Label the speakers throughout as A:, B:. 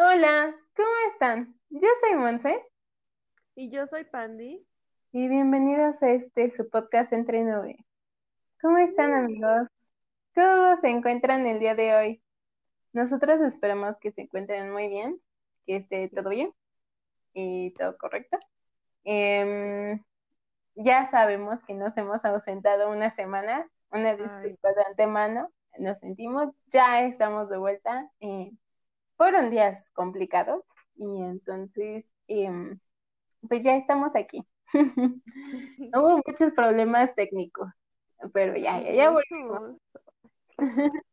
A: Hola, ¿cómo están? Yo soy Monse
B: Y yo soy Pandy.
A: y bienvenidos a este su podcast Entre Nube. ¿Cómo están amigos? ¿Cómo se encuentran el día de hoy? Nosotros esperamos que se encuentren muy bien, que esté todo bien y todo correcto. Em, ya sabemos que nos hemos ausentado unas semanas, una disculpa de antemano, nos sentimos, ya estamos de vuelta. eh, fueron días complicados y entonces, em, pues ya estamos aquí. Hubo muchos problemas técnicos, pero ya, ya, ya volvimos.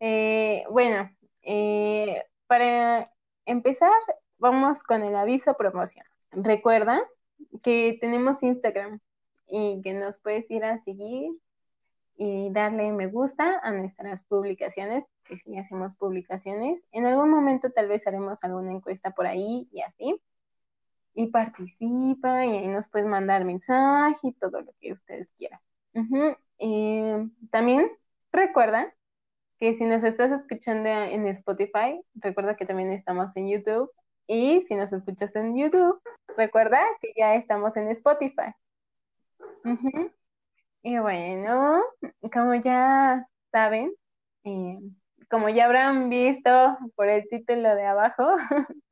A: Eh, bueno, eh, para empezar, vamos con el aviso promoción. Recuerda que tenemos Instagram y que nos puedes ir a seguir y darle me gusta a nuestras publicaciones, que sí hacemos publicaciones. En algún momento tal vez haremos alguna encuesta por ahí y así. Y participa y ahí nos puedes mandar mensaje y todo lo que ustedes quieran. Eh, también recuerda que si nos estás escuchando en Spotify, recuerda que también estamos en YouTube. Y si nos escuchas en YouTube, recuerda que ya estamos en Spotify. Y bueno, como ya saben, eh, como ya habrán visto por el título de abajo,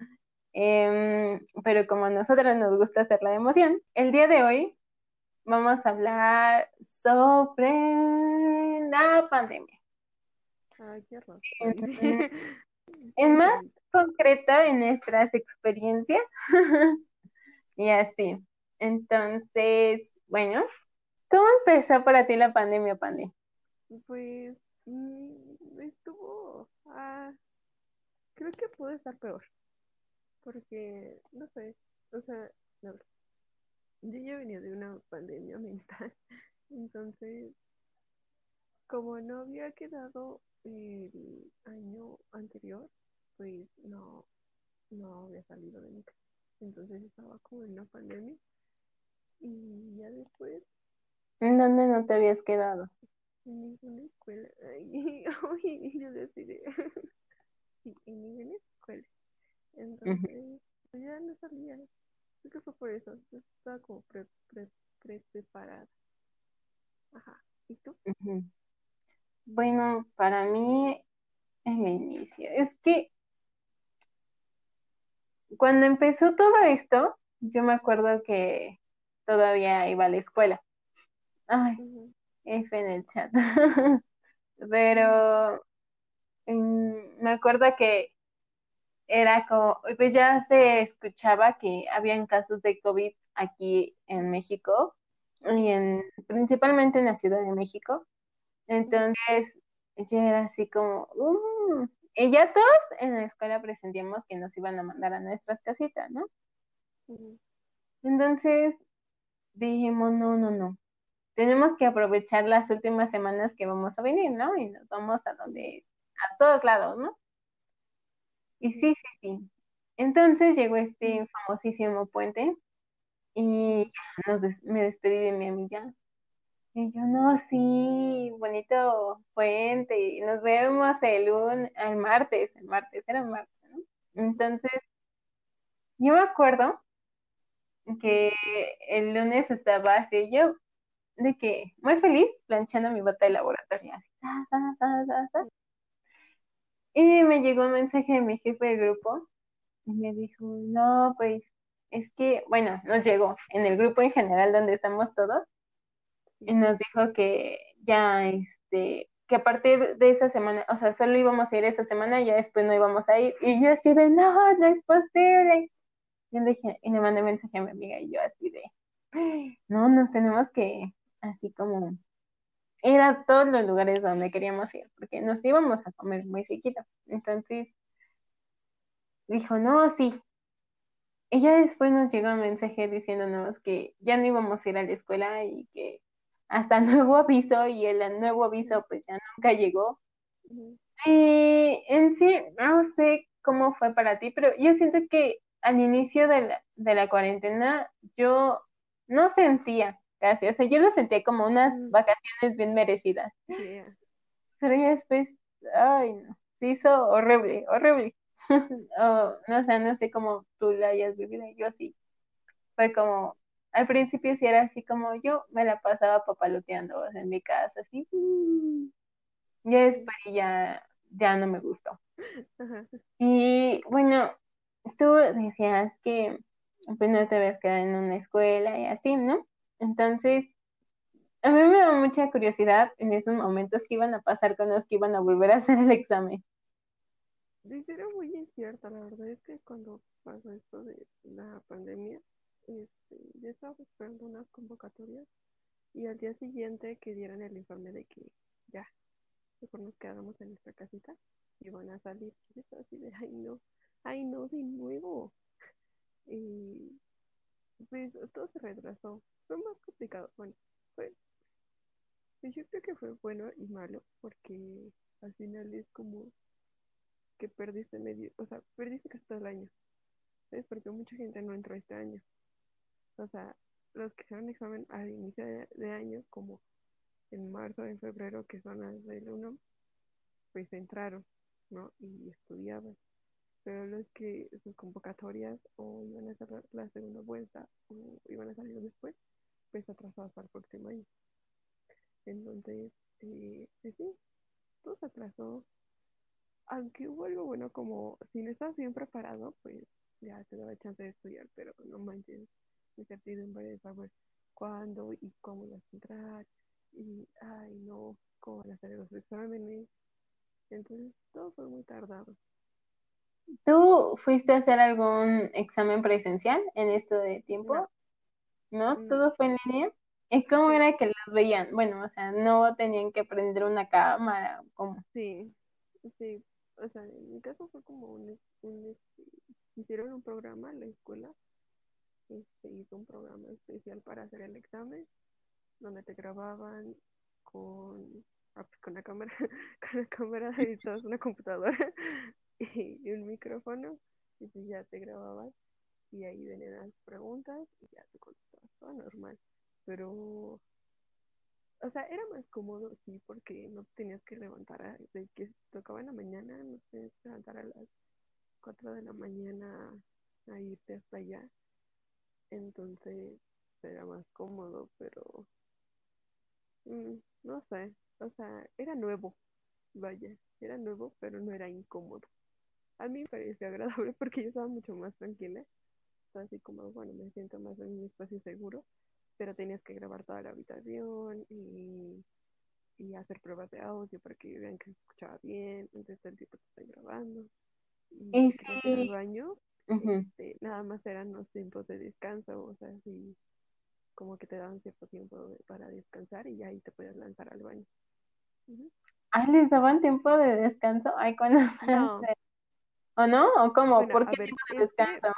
A: em, pero como a nosotros nos gusta hacer la emoción, el día de hoy vamos a hablar sobre la pandemia.
B: Ay, qué.
A: En, en más concreto en nuestras experiencias y así. Entonces, bueno, ¿cómo empezó para ti la pandemia, Pandi?
B: Pues mm, estuvo, ah, creo que pudo estar peor, porque, no sé, o sea, yo ya venía de una pandemia mental, entonces, como no había quedado el año anterior, pues no, no había salido de mi casa, entonces estaba como en una pandemia, y ya después
A: ¿En dónde no te habías quedado?
B: En ninguna escuela. Ay, ay, yo decidí. Sí, en ninguna escuela. Entonces, pues ya no salía. Creo que fue por eso. Yo estaba como pre, pre, pre preparada. Ajá. ¿Y tú?
A: Bueno, para mí el inicio. Es que cuando empezó todo esto, yo me acuerdo que todavía iba a la escuela. Ay. F en el chat. Pero mm, me acuerdo que era como, pues ya se escuchaba que habían casos de COVID aquí en México y en, principalmente en la Ciudad de México. Entonces, yo era así como, "Uh", y ya todos en la escuela presentíamos que nos iban a mandar a nuestras casitas, ¿no? Entonces dijimos, no, no, no, tenemos que aprovechar las últimas semanas que vamos a venir, ¿no? Y nos vamos a donde, a todos lados, ¿no? Y sí, sí, sí. Entonces llegó este famosísimo puente y nos des- me despedí de mi amiga. Y yo, no, sí, bonito puente, y nos vemos el, lun- el martes, el martes, era el martes, ¿no? Entonces, yo me acuerdo que el lunes estaba así, yo, de que, muy feliz, planchando mi bata de laboratorio, así, ta, ta, ta. Y me llegó un mensaje de mi jefe de grupo, y me dijo, no, pues, es que, bueno, nos llegó en el grupo en general donde estamos todos, y nos dijo que ya, este, que a partir de esa semana, o sea, solo íbamos a ir esa semana y ya después no íbamos a ir. Y yo así de, no, no es posible. Y le dije, y le mandé mensaje a mi amiga y yo así de, no, nos tenemos que, así como, ir a todos los lugares donde queríamos ir, porque nos íbamos a comer muy cerquita. Entonces, dijo, no, sí. Y ya después nos llegó un mensaje diciéndonos que ya no íbamos a ir a la escuela y que hasta nuevo aviso y el nuevo aviso pues ya nunca llegó. Y en sí, no sé cómo fue para ti, pero yo siento que al inicio de la, de la cuarentena yo no sentía casi, o sea, yo lo sentía como unas vacaciones bien merecidas,
B: Yeah.
A: pero ya después, ay, no, se hizo horrible, horrible. o no sé, no sé cómo tú la hayas vivido, yo así. Fue como, al principio sí era así como yo me la pasaba papaloteando en mi casa, así. Ya después ya, ya no me gustó.
B: Ajá.
A: Y bueno, tú decías que pues no te habías quedado en una escuela y así, ¿no? Entonces, a mí me da mucha curiosidad en esos momentos que iban a pasar con los que iban a volver a hacer el examen.
B: Era muy incierta, la verdad es que cuando pasó esto de la pandemia, este, yo estaba esperando unas convocatorias y al día siguiente que dieran el informe de que ya, mejor nos quedamos en nuestra casita y van a salir. Estaba así de, ay no, ay no, de nuevo. Y pues todo se retrasó. Fue más complicado. Bueno, fue, pues, yo creo que fue bueno y malo porque al final es como que perdiste medio, o sea, perdiste casi todo el año. ¿Sabes? Porque mucha gente no entró este año. O sea, los que hicieron examen al inicio de, año, como en marzo, en febrero, que son las del 1, pues entraron, ¿no? Y estudiaban. Pero los que sus convocatorias o iban a hacer la, segunda vuelta o iban a salir después, pues atrasados para el próximo año. Entonces, eh, pues sí, todo se atrasó. Aunque hubo algo bueno como si no estás bien preparado, pues ya te daba chance de estudiar, pero no manches, incertidumbre de saber cuándo y cómo vas a entrar y, ay, no, cómo van a hacer los exámenes. Entonces, todo fue muy tardado.
A: ¿Tú fuiste a hacer algún examen presencial en esto de tiempo?
B: No,
A: ¿No?
B: no,
A: ¿Todo fue en línea? ¿Y cómo era que los veían? Bueno, o sea, no tenían que prender una cámara, ¿cómo?
B: sí, sí. O sea, en mi caso fue como un, un este, hicieron un programa en la escuela, este, hizo un programa especial para hacer el examen, donde te grababan con, ah, pues, con la cámara, con la cámara y todas una computadora y, un micrófono, y pues ya te grababan y ahí venían las preguntas y ya te contestabas todo normal. Pero O sea, era más cómodo, sí, porque no te tenías que levantar de que tocaba en la mañana, no te tenías que levantar a las 4 de la mañana a irte hasta allá. Entonces era más cómodo, pero mm, no sé, o sea, era nuevo, vaya, era nuevo, pero no era incómodo. A mí me pareció agradable porque yo estaba mucho más tranquila, estaba así como, bueno, me siento más en un espacio seguro, pero tenías que grabar toda la habitación y y hacer pruebas de audio para que vean que se escuchaba bien, entonces todo el tiempo te está grabando. Y
A: Y
B: si querías ir al
A: sí,
B: baño, este, nada más eran los tiempos de descanso, o sea, sí, como que te daban cierto tiempo de- para descansar y ahí te podías lanzar al baño.
A: Ah, ¿les daban tiempo de descanso? Ay, cuando
B: No,
A: ¿O no? ¿O cómo?
B: bueno,
A: ¿Por qué
B: ver,
A: de descanso?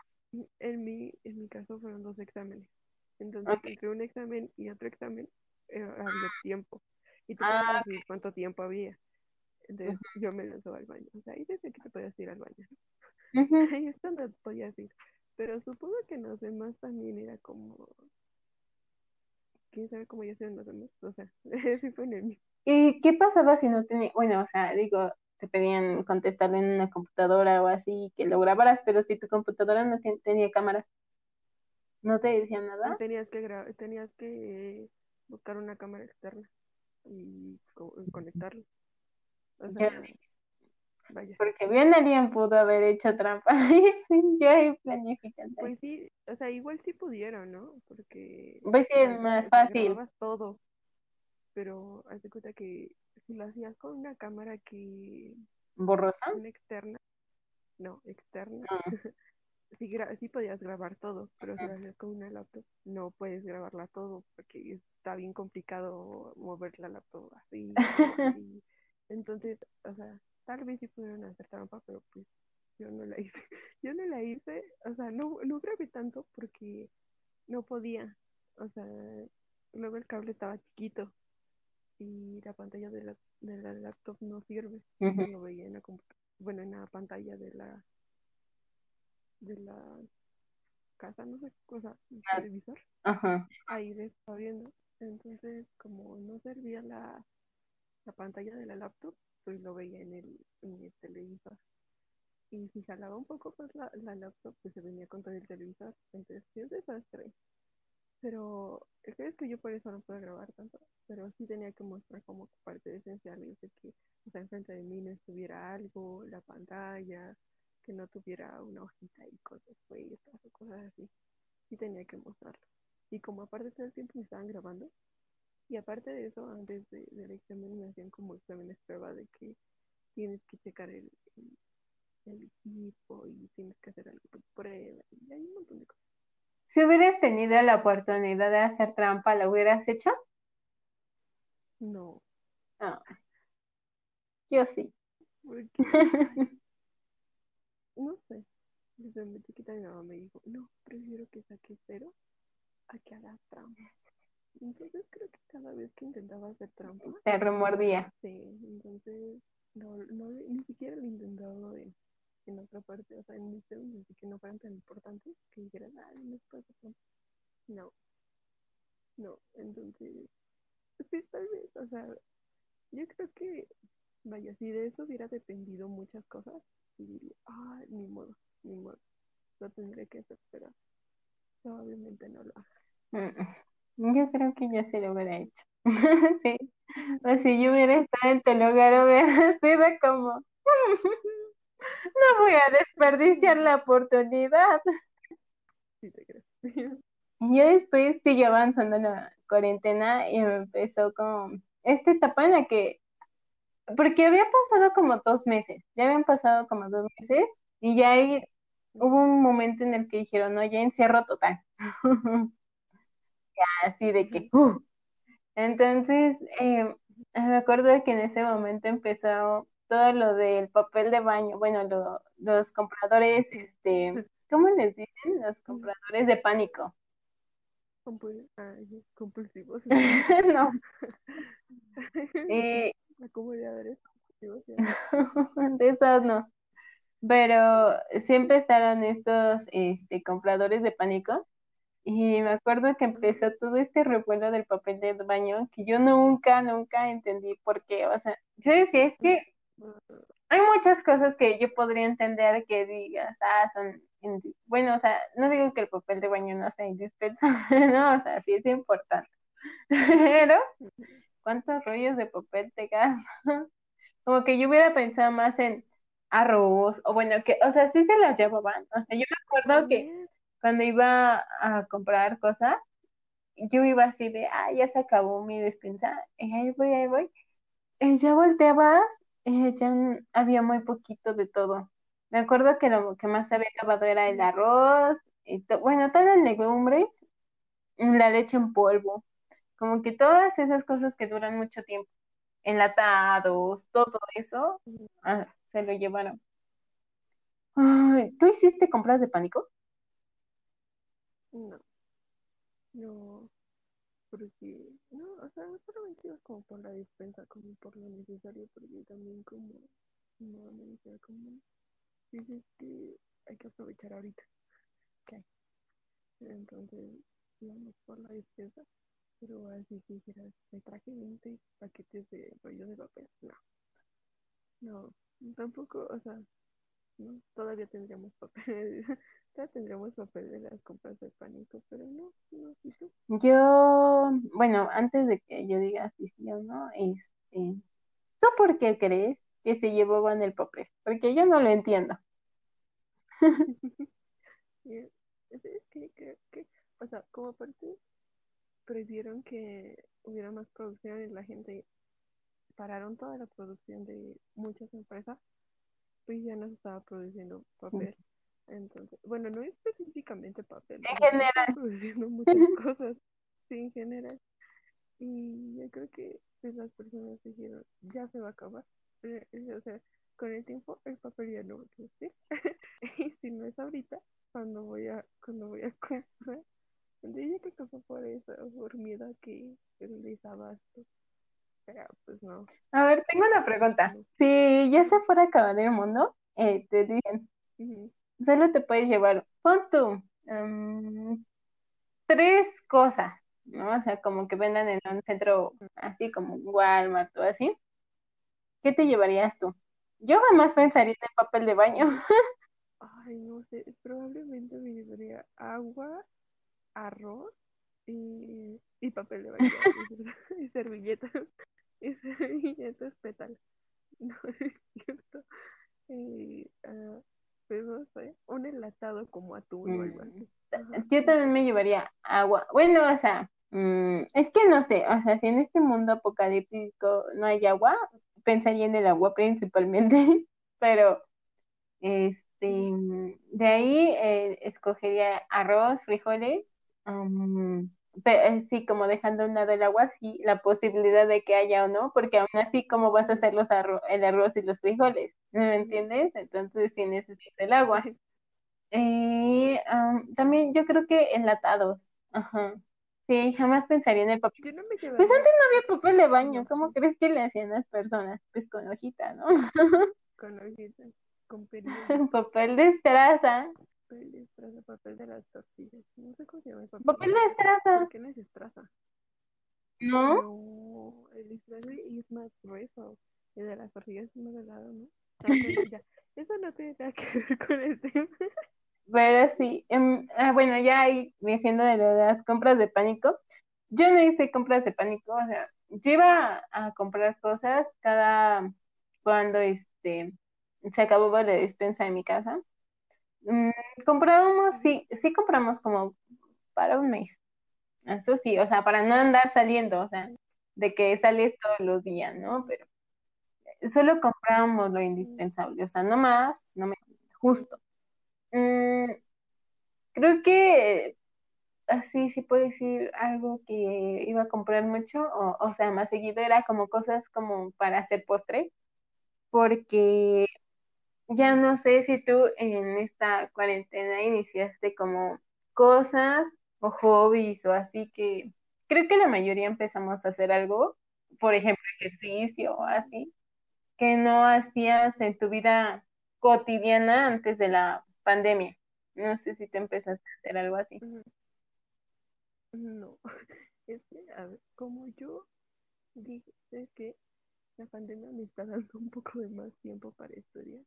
B: en mi, en mi caso fueron dos exámenes. Entonces, entre un examen y otro examen eh, había tiempo. Y tú
A: Ah,
B: decidir cuánto tiempo había. Entonces, yo me lanzaba al baño. O sea, ahí desde que te podías ir al baño.
A: Ujú.
B: Ahí es donde podías ir. Pero supongo que en los demás también era como, quién sabe cómo ya hacían los demás. O sea, sí fue en el mío.
A: ¿Y qué pasaba si no tenía, bueno, o sea, digo, te pedían contestarlo en una computadora o así, que lo grabaras, pero si tu computadora no ten- tenía cámara, ¿no te decían nada?
B: Tenías que gra- tenías que buscar una cámara externa y co- conectarla. O
A: Yo,
B: sea, vaya.
A: porque bien alguien pudo haber hecho trampa. Yo ahí planificando.
B: Pues sí, o sea, igual sí pudieron, ¿no? Porque,
A: Pues sí, es más fácil.
B: todo, pero haz de cuenta que si lo hacías con una cámara que,
A: ¿Borrosa?
B: una externa, no, externa,
A: Mm,
B: sí, gra- sí podías grabar todo, pero si lo haces con una laptop, no puedes grabarla todo porque está bien complicado mover la laptop así, así. Entonces, o sea, tal vez sí pudieron hacer trampa, pero pues yo no la hice. Yo no la hice, o sea, no, no grabé tanto porque no podía. O sea, luego el cable estaba chiquito y la pantalla de la, de la laptop no sirve. lo veía en la bueno, en la pantalla de la de la casa, no sé qué cosa, el
A: ah,
B: televisor,
A: Ajá.
B: ahí le estaba viendo. Entonces, como no servía la, la pantalla de la laptop, pues lo veía en el, en el televisor. y si jalaba un poco pues la, la laptop pues se venía con todo el televisor entonces sí es desastre pero es que yo por eso no puedo grabar tanto pero sí tenía que mostrar como parte esencial y de que o sea enfrente de mí no estuviera algo la pantalla que no tuviera una hojita y cosas puestas o cosas así sí tenía que mostrarlo y como aparte todo el tiempo me estaban grabando y aparte de eso antes de, del examen me hacían como exámenes prueba de que tienes que checar el, equipo y tienes que hacer algo prueba y montón de cosas.
A: Si hubieras tenido la oportunidad de hacer trampa, ¿la hubieras hecho?
B: No.
A: Ah. Yo sí.
B: Porque, no sé. Desde muy chiquita mi mamá me dijo, no, prefiero que saques cero a que hagas trampa. Entonces creo que cada vez que intentaba hacer trampa,
A: Te remordía.
B: sí, entonces no, no, ni siquiera lo he intentado en, en otra parte, o sea, en mis temas así que no fueran tan importantes, que dijeran, ay, no es. No, no, entonces, sí, tal vez, o sea, yo creo que, vaya, si de eso hubiera dependido muchas cosas, y diría, ah, ni modo, ni modo, lo tendré que hacer, pero no, obviamente no lo hago.
A: Mm, Yo creo que yo sí lo hubiera hecho. Sí. O si yo hubiera estado en tu lugar, hubiera sido como, no voy a desperdiciar la oportunidad.
B: Sí, te creo.
A: Yo después sigue avanzando la cuarentena y empezó como esta etapa en la que, porque había pasado como dos meses, ya habían pasado como dos meses y ya ahí hubo un momento en el que dijeron, no, ya encierro total. Así de que, uh. Entonces, eh, me acuerdo que en ese momento empezó todo lo del papel de baño, bueno, lo- los compradores, este, ¿cómo les dicen? Los compradores de pánico.
B: Compul- ay, compulsivos.
A: No, y
B: Acumuladores compulsivos.
A: de esos no. Pero sí empezaron estos este, compradores de pánico y me acuerdo que empezó todo este revuelo del papel de baño que yo nunca, nunca entendí por qué. O sea, yo decía, es que hay muchas cosas que yo podría entender que digas, ah, son, bueno, o sea, no digo que el papel de baño no sea indispensable, no, o sea, sí es importante. Pero, ¿cuántos rollos de papel te gastas? Como que yo hubiera pensado más en arroz, o bueno, que, o sea, sí se los llevaban. O sea, yo me acuerdo que cuando iba a comprar cosas, yo iba así de, ah, ya se acabó mi despensa, y ahí voy, ahí voy. Y ya volteabas, y ya había muy poquito de todo. Me acuerdo que lo que más se había acabado era el arroz, y to- bueno, todas las legumbres, y la leche en polvo, como que todas esas cosas que duran mucho tiempo, enlatados, todo eso, ah, se lo llevaron. Ay, ¿tú hiciste compras de pánico?
B: no, no, porque, no, o sea, no solamente iba como por la despensa, como por lo necesario, porque también como, no, me decía como, dices que hay que aprovechar ahorita, hay. Entonces, íbamos por la despensa, pero así que dijeras, me traje 20 paquetes de rollo de papel, no, no, tampoco, o sea, ¿no? Todavía tendríamos papel, todavía tendríamos papel de las compras de pánico, pero no, no, ¿y tú?
A: Yo, bueno, antes de que yo diga si sí o no, este, ¿tú por qué crees que se llevaban el papel? Porque yo no lo entiendo.
B: Y es, es que creo que, o sea, como parte, previeron que hubiera más producción y la gente pararon toda la producción de muchas empresas, pues ya no se estaba produciendo papel. Entonces, bueno, no específicamente papel,
A: En
B: sí
A: general.
B: produciendo muchas cosas, sí, en general. Y yo creo que pues, las personas dijeron, ya se va a acabar. Eh, eh, O sea, con el tiempo el papel ya no va a existir. y si no es ahorita, cuando voy a, cuando voy a comprar. Yo creo que fue por eso, por miedo a que el desabasto. Pero pues no,
A: A ver, tengo una pregunta. Si ya se fuera a acabar el mundo, eh, te dicen, solo te puedes llevar, pon tú, mm, tres cosas, ¿no? O sea, como que vendan en un centro así como Walmart o así. ¿Qué te llevarías tú? Yo jamás pensaría en el papel de baño.
B: Ay, no sé, probablemente me llevaría agua, arroz y, y papel de baño y servilletas y servilletas petal. No es cierto. Y, uh, pues no sé, un enlatado como atún o algo así.
A: Mm, yo también me llevaría agua. Bueno, o sea, mmm, es que no sé, o sea, si en este mundo apocalíptico no hay agua, pensaría en el agua principalmente, pero este, de ahí eh, escogería arroz, frijoles, um, sí, como dejando a un lado el agua, sí, la posibilidad de que haya o no, porque aún así, ¿cómo vas a hacer los arro el arroz y los frijoles? ¿No me entiendes? Entonces sí necesita el agua. Eh, um, también yo creo que enlatados, ajá. Sí, jamás pensaría en el papel.
B: No
A: pues antes no había papel de baño, ¿cómo crees que le hacían las personas? Pues con hojita, ¿no?
B: con hojita, con
A: papel de estraza.
B: Papel de estraza, papel de las tortillas. No sé cómo se llama el papel.
A: Papel de estraza.
B: ¿Por qué no es estraza?
A: ¿No?
B: No, el estraza es más grueso. El de las tortillas es más delgado, ¿no? Ah, ya. Eso no tiene nada que ver con el tema.
A: Pero sí, em, ah, bueno, ya ahí diciendo de las compras de pánico, yo no hice compras de pánico, o sea, yo iba a comprar cosas cada cuando este se acababa la despensa de mi casa. Mm, comprábamos, sí, sí compramos como para un mes. Eso sí, o sea, para no andar saliendo, o sea, de que sales todos los días, ¿no? Pero solo comprábamos lo indispensable, o sea, no más, no me, justo. Mm, creo que así sí puedo decir algo que iba a comprar mucho, o, o sea, más seguido era como cosas como para hacer postre, porque ya no sé si tú en esta cuarentena iniciaste como cosas o hobbies o así que creo que la mayoría empezamos a hacer algo, por ejemplo, ejercicio o así, que no hacías en tu vida cotidiana antes de la pandemia. No sé si te empezaste a hacer algo así.
B: No, es que, a ver, como yo dije que la pandemia me está dando un poco de más tiempo para estudiar,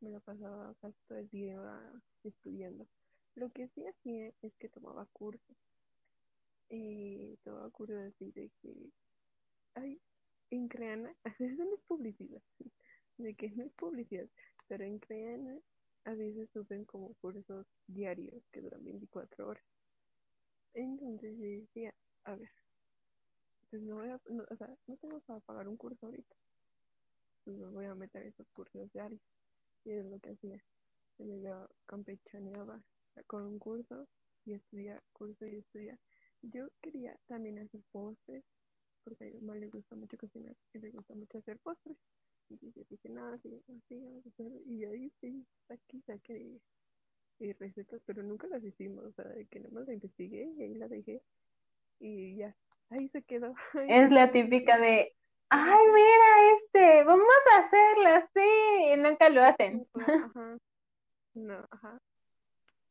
B: me lo pasaba casi todo el día estudiando. Lo que sí hacía es que tomaba cursos. Y tomaba cursos así de que, ay, en Creana, eso no es publicidad, de que no es publicidad, pero en Creana a veces suben como cursos diarios que duran 24 horas. Entonces yo decía, a ver, pues no voy a, no, o sea, no tengo para pagar un curso ahorita. Pues me voy a meter esos cursos diarios. Y es lo que hacía. Yo campechaneaba con un curso y estudiar, curso y estudiar. Yo quería también hacer postres, porque a mi mamá le gusta mucho cocinar y le gusta mucho hacer postres. Y yo dije, nada, sí, así, vamos a hacer. Y ahí sí, aquí saqué y recetas, pero nunca las hicimos, o sea, que nomás la investigué y ahí la dejé y ya, ahí se quedó.
A: es la típica de, ay, mira este, vamos a hacerla, sí, y nunca lo hacen.
B: Ajá. No, ajá.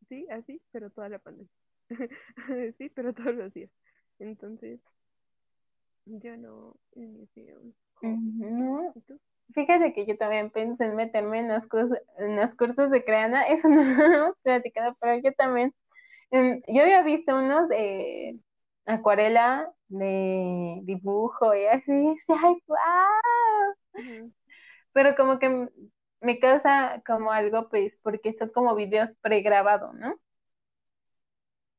B: Sí, así, pero toda la pandemia. sí, pero todos los días. Entonces, yo no inicié un
A: No. Fíjate que yo también pensé en meterme en los cursos, en los cursos de creana, eso no lo hemos platicado, pero yo también, em, yo había visto unos de acuarela, de dibujo y así, y ay, wow. Pero como que me causa como algo, pues, porque son como videos pregrabados, ¿no?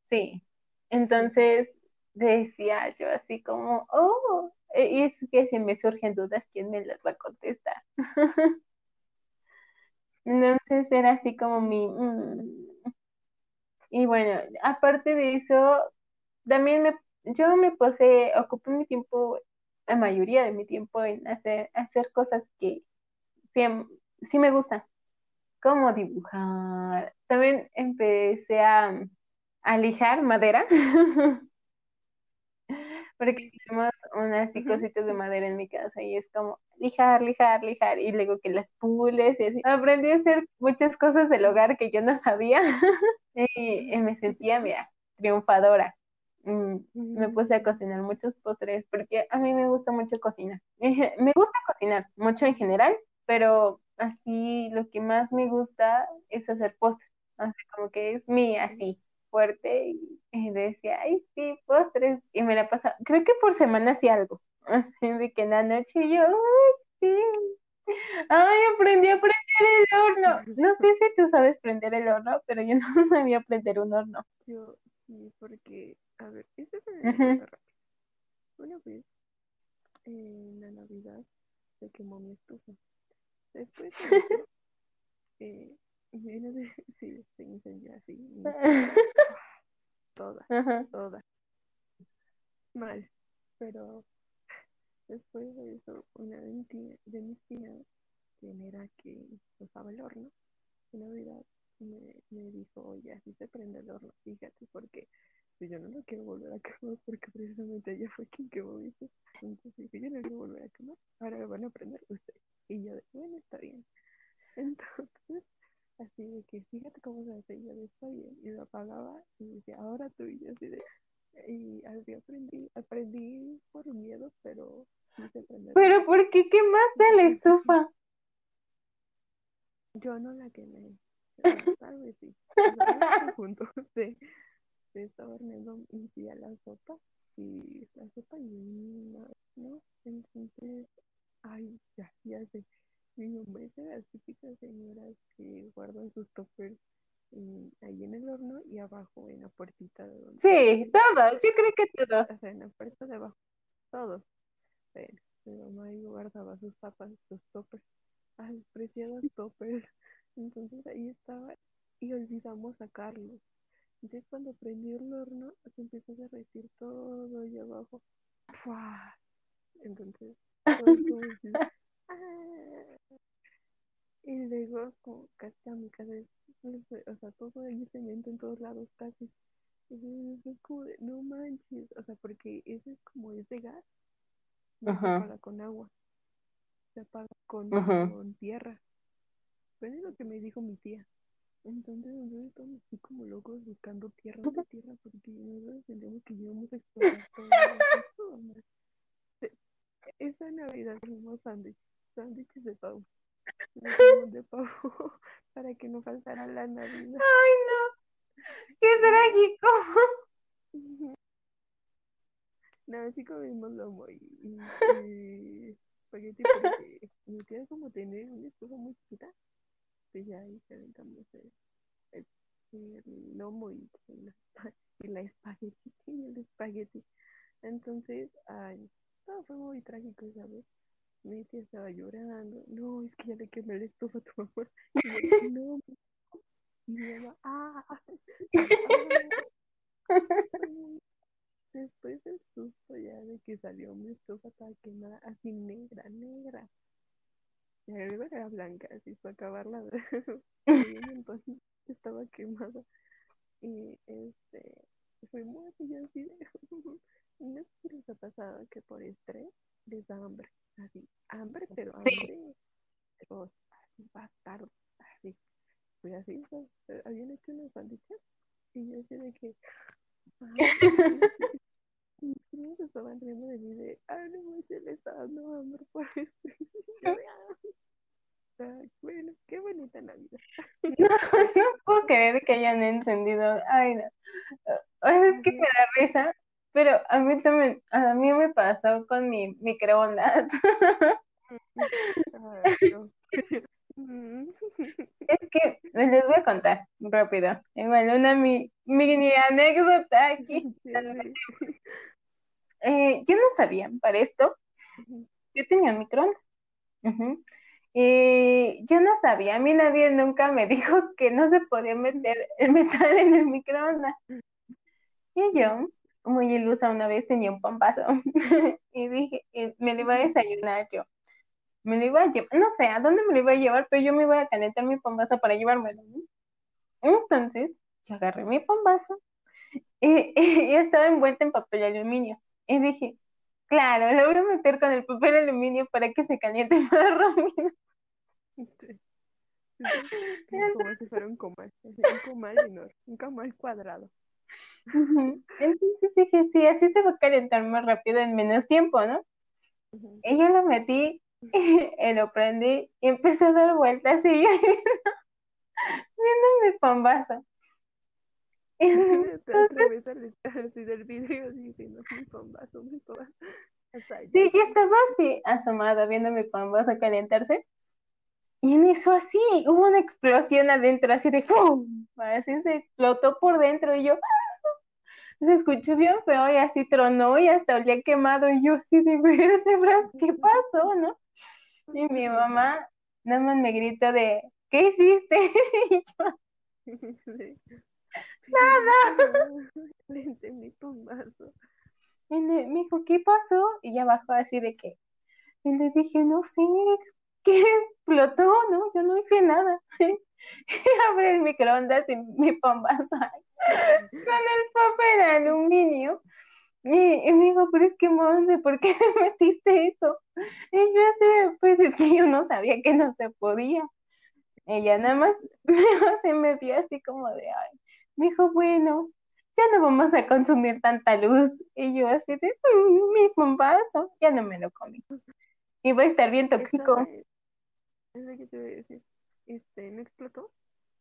A: Sí. Entonces decía yo así como, oh, y es que si me surgen dudas, ¿quién me las va a contestar? Entonces era así como mi... Mm. Y bueno, aparte de eso, también me, yo me puse, ocupé mi tiempo, la mayoría de mi tiempo en hacer, hacer cosas que sí, sí me gustan, como dibujar. También empecé a, a lijar madera. porque tenemos unas cositas de madera en mi casa y es como lijar, lijar, lijar y luego que las pules y así. Aprendí a hacer muchas cosas del hogar que yo no sabía y, me sentía, mira, triunfadora. Mm, me puse a cocinar muchos postres porque a mí me gusta mucho cocinar. Me gusta cocinar mucho en general, pero así lo que más me gusta es hacer postres. O sea, como que es mi así fuerte y, y decía, ay, sí, postres. Y me la pasaba, creo que por semana hacía algo. Así de que en la noche yo, ay, sí. Ay, aprendí a prender el horno. No sé si tú sabes prender el horno, pero yo no sabía prender un horno.
B: Yo sí, porque, a ver, este es rápido. Una vez, en la Navidad, se quemó mi estufa. Después eh, viene de, sí, se incendió así, estufa, toda,
A: Ajá.
B: toda, mal. Pero después de eso, una de, mis tías, quien era que usaba el horno, en Navidad, me, me dijo, oye, así se prende el horno, fíjate, porque pues, yo no lo quiero volver a quemar, porque precisamente ella fue quien quemó mi. Entonces dije, yo no lo quiero volver a quemar, ahora lo van a prender ustedes. Y yo, bueno, está bien. Entonces, así de que fíjate cómo se hace, y yo está bien, y lo apagaba, y decía, ahora tú, y yo así de, y así aprendí, aprendí por miedo, pero se.
A: Pero ¿por qué quemaste la estufa?
B: Yo no la quemé, pero tal vez sí. De, de estaba horneando mi tía la sopa, y la sopa y una, ¿no? Entonces, ay, ya, ya sé. Mi mamá es de las típicas señoras que guardan sus toppers en- ahí en el horno y abajo en la puertita de donde.
A: Sí, todos, yo creo que.
B: O sea, en la puerta de abajo. Todos. Bueno, mi mamá ahí guardaba sus papas, sus toppers. Ay, preciados toppers. Entonces ahí estaba y olvidamos sacarlos. Entonces cuando prendí el horno se empezó a derretir todo ahí abajo. ¡Fua! Entonces como decir, ¡ah! Y luego como casi a mi casa, o sea, todo ahí cemento en todos lados casi. Entonces es como de, no manches, o sea, porque ese es como es de gas, no se apaga con agua, se apaga con, con tierra. Pero es lo que me dijo mi tía. Entonces nosotros estamos así como locos buscando tierra de tierra porque nosotros sentíamos que íbamos a todo. todo. Se- Esa Navidad comimos sándwiches, sándwiches de pavo. De pavo para que no faltara la Navidad.
A: Ay, no, qué trágico.
B: No, sí comimos lomo y, y, espagueti porque mi tía como tener una estufa muy chiquita, pues ya ahí calentamos el, el, el lomo y, y la espagueti y el espagueti. Entonces, ay, todo fue muy trágico esa vez. Tía estaba llorando, no, es que ya le quemé la estufa a tu mamá. Y yo, no, y mi mamá, ah. Después del susto ya de que salió mi estufa toda quemada, así negra, negra. Y arriba era blanca, así para acabarla montón, estaba quemada. Y este, fuimos y yo así de, no sé si les ha pasado que por estrés les da hambre, así, hambre, pero
A: Sí.
B: hambre, pero así bastardo, así. Pues así, pues, habían hecho unos sándwiches y yo así de que, mis primos estaban riendo de mí de, ay, no manches, le está dando hambre por esto. "Ah". Ay, bueno, qué bonita Navidad.
A: No, no puedo creer que hayan encendido. Ay, no. O sea, es que me da risa, pero a mí también, a mí me pasó con mi microondas. Es que les voy a contar rápido. Igual una mi, mini anécdota aquí. Eh, yo no sabía para esto. Yo tenía un microondas. Y yo no sabía, a mí nadie nunca me dijo que no se podía meter el metal en el microondas. Y yo, muy ilusa, una vez tenía un pampazo y dije, me lo iba a desayunar yo. Me lo iba a llevar, no sé a dónde me lo iba a llevar, pero yo me iba a calentar mi pambazo para llevármelo. Entonces, yo agarré mi pambazo y, estaba envuelta en papel aluminio. Y dije, claro, lo voy a meter con el papel aluminio para que se caliente más rápido.
B: Sí. Sí, Como si fuera un comal, un comal un comal cuadrado.
A: Ujú. Entonces dije, sí, así se va a calentar más rápido en menos tiempo, ¿no?
B: Ujú.
A: Y yo lo metí Y lo prendí y empezó a dar vueltas y yo viendo mi pambazo.
B: Te atravesas así del vidrio diciendo mi pambazo, mi pambazo.
A: Sí, yo estaba así asomada viendo mi pambazo calentarse. Y en eso así, hubo una explosión adentro, así de ¡pum! Así se explotó por dentro y yo se escuchó bien feo y así tronó y hasta olía quemado y yo así de vértebras, ¿qué pasó, no? Y mi mamá nada más me grita de ¿qué hiciste? y yo, nada.
B: mi pambazo.
A: Y me dijo, ¿qué pasó? Y ya bajó así de que. Y le dije, no sé, ¿qué explotó? No, yo no hice nada. y abrí el microondas y mi pambazo con el papel aluminio. Y, y, me dijo, pero es que Monse, ¿por qué me metiste eso? Y yo así, pues es que yo no sabía que no se podía. Ella nada más se me vio así como de, ay, me dijo, bueno, ya no vamos a consumir tanta luz. Y yo así de, mm, mi bombazo, ya no me lo comí. Y va a estar bien tóxico.
B: Es lo que te voy a decir. Este, ¿no explotó?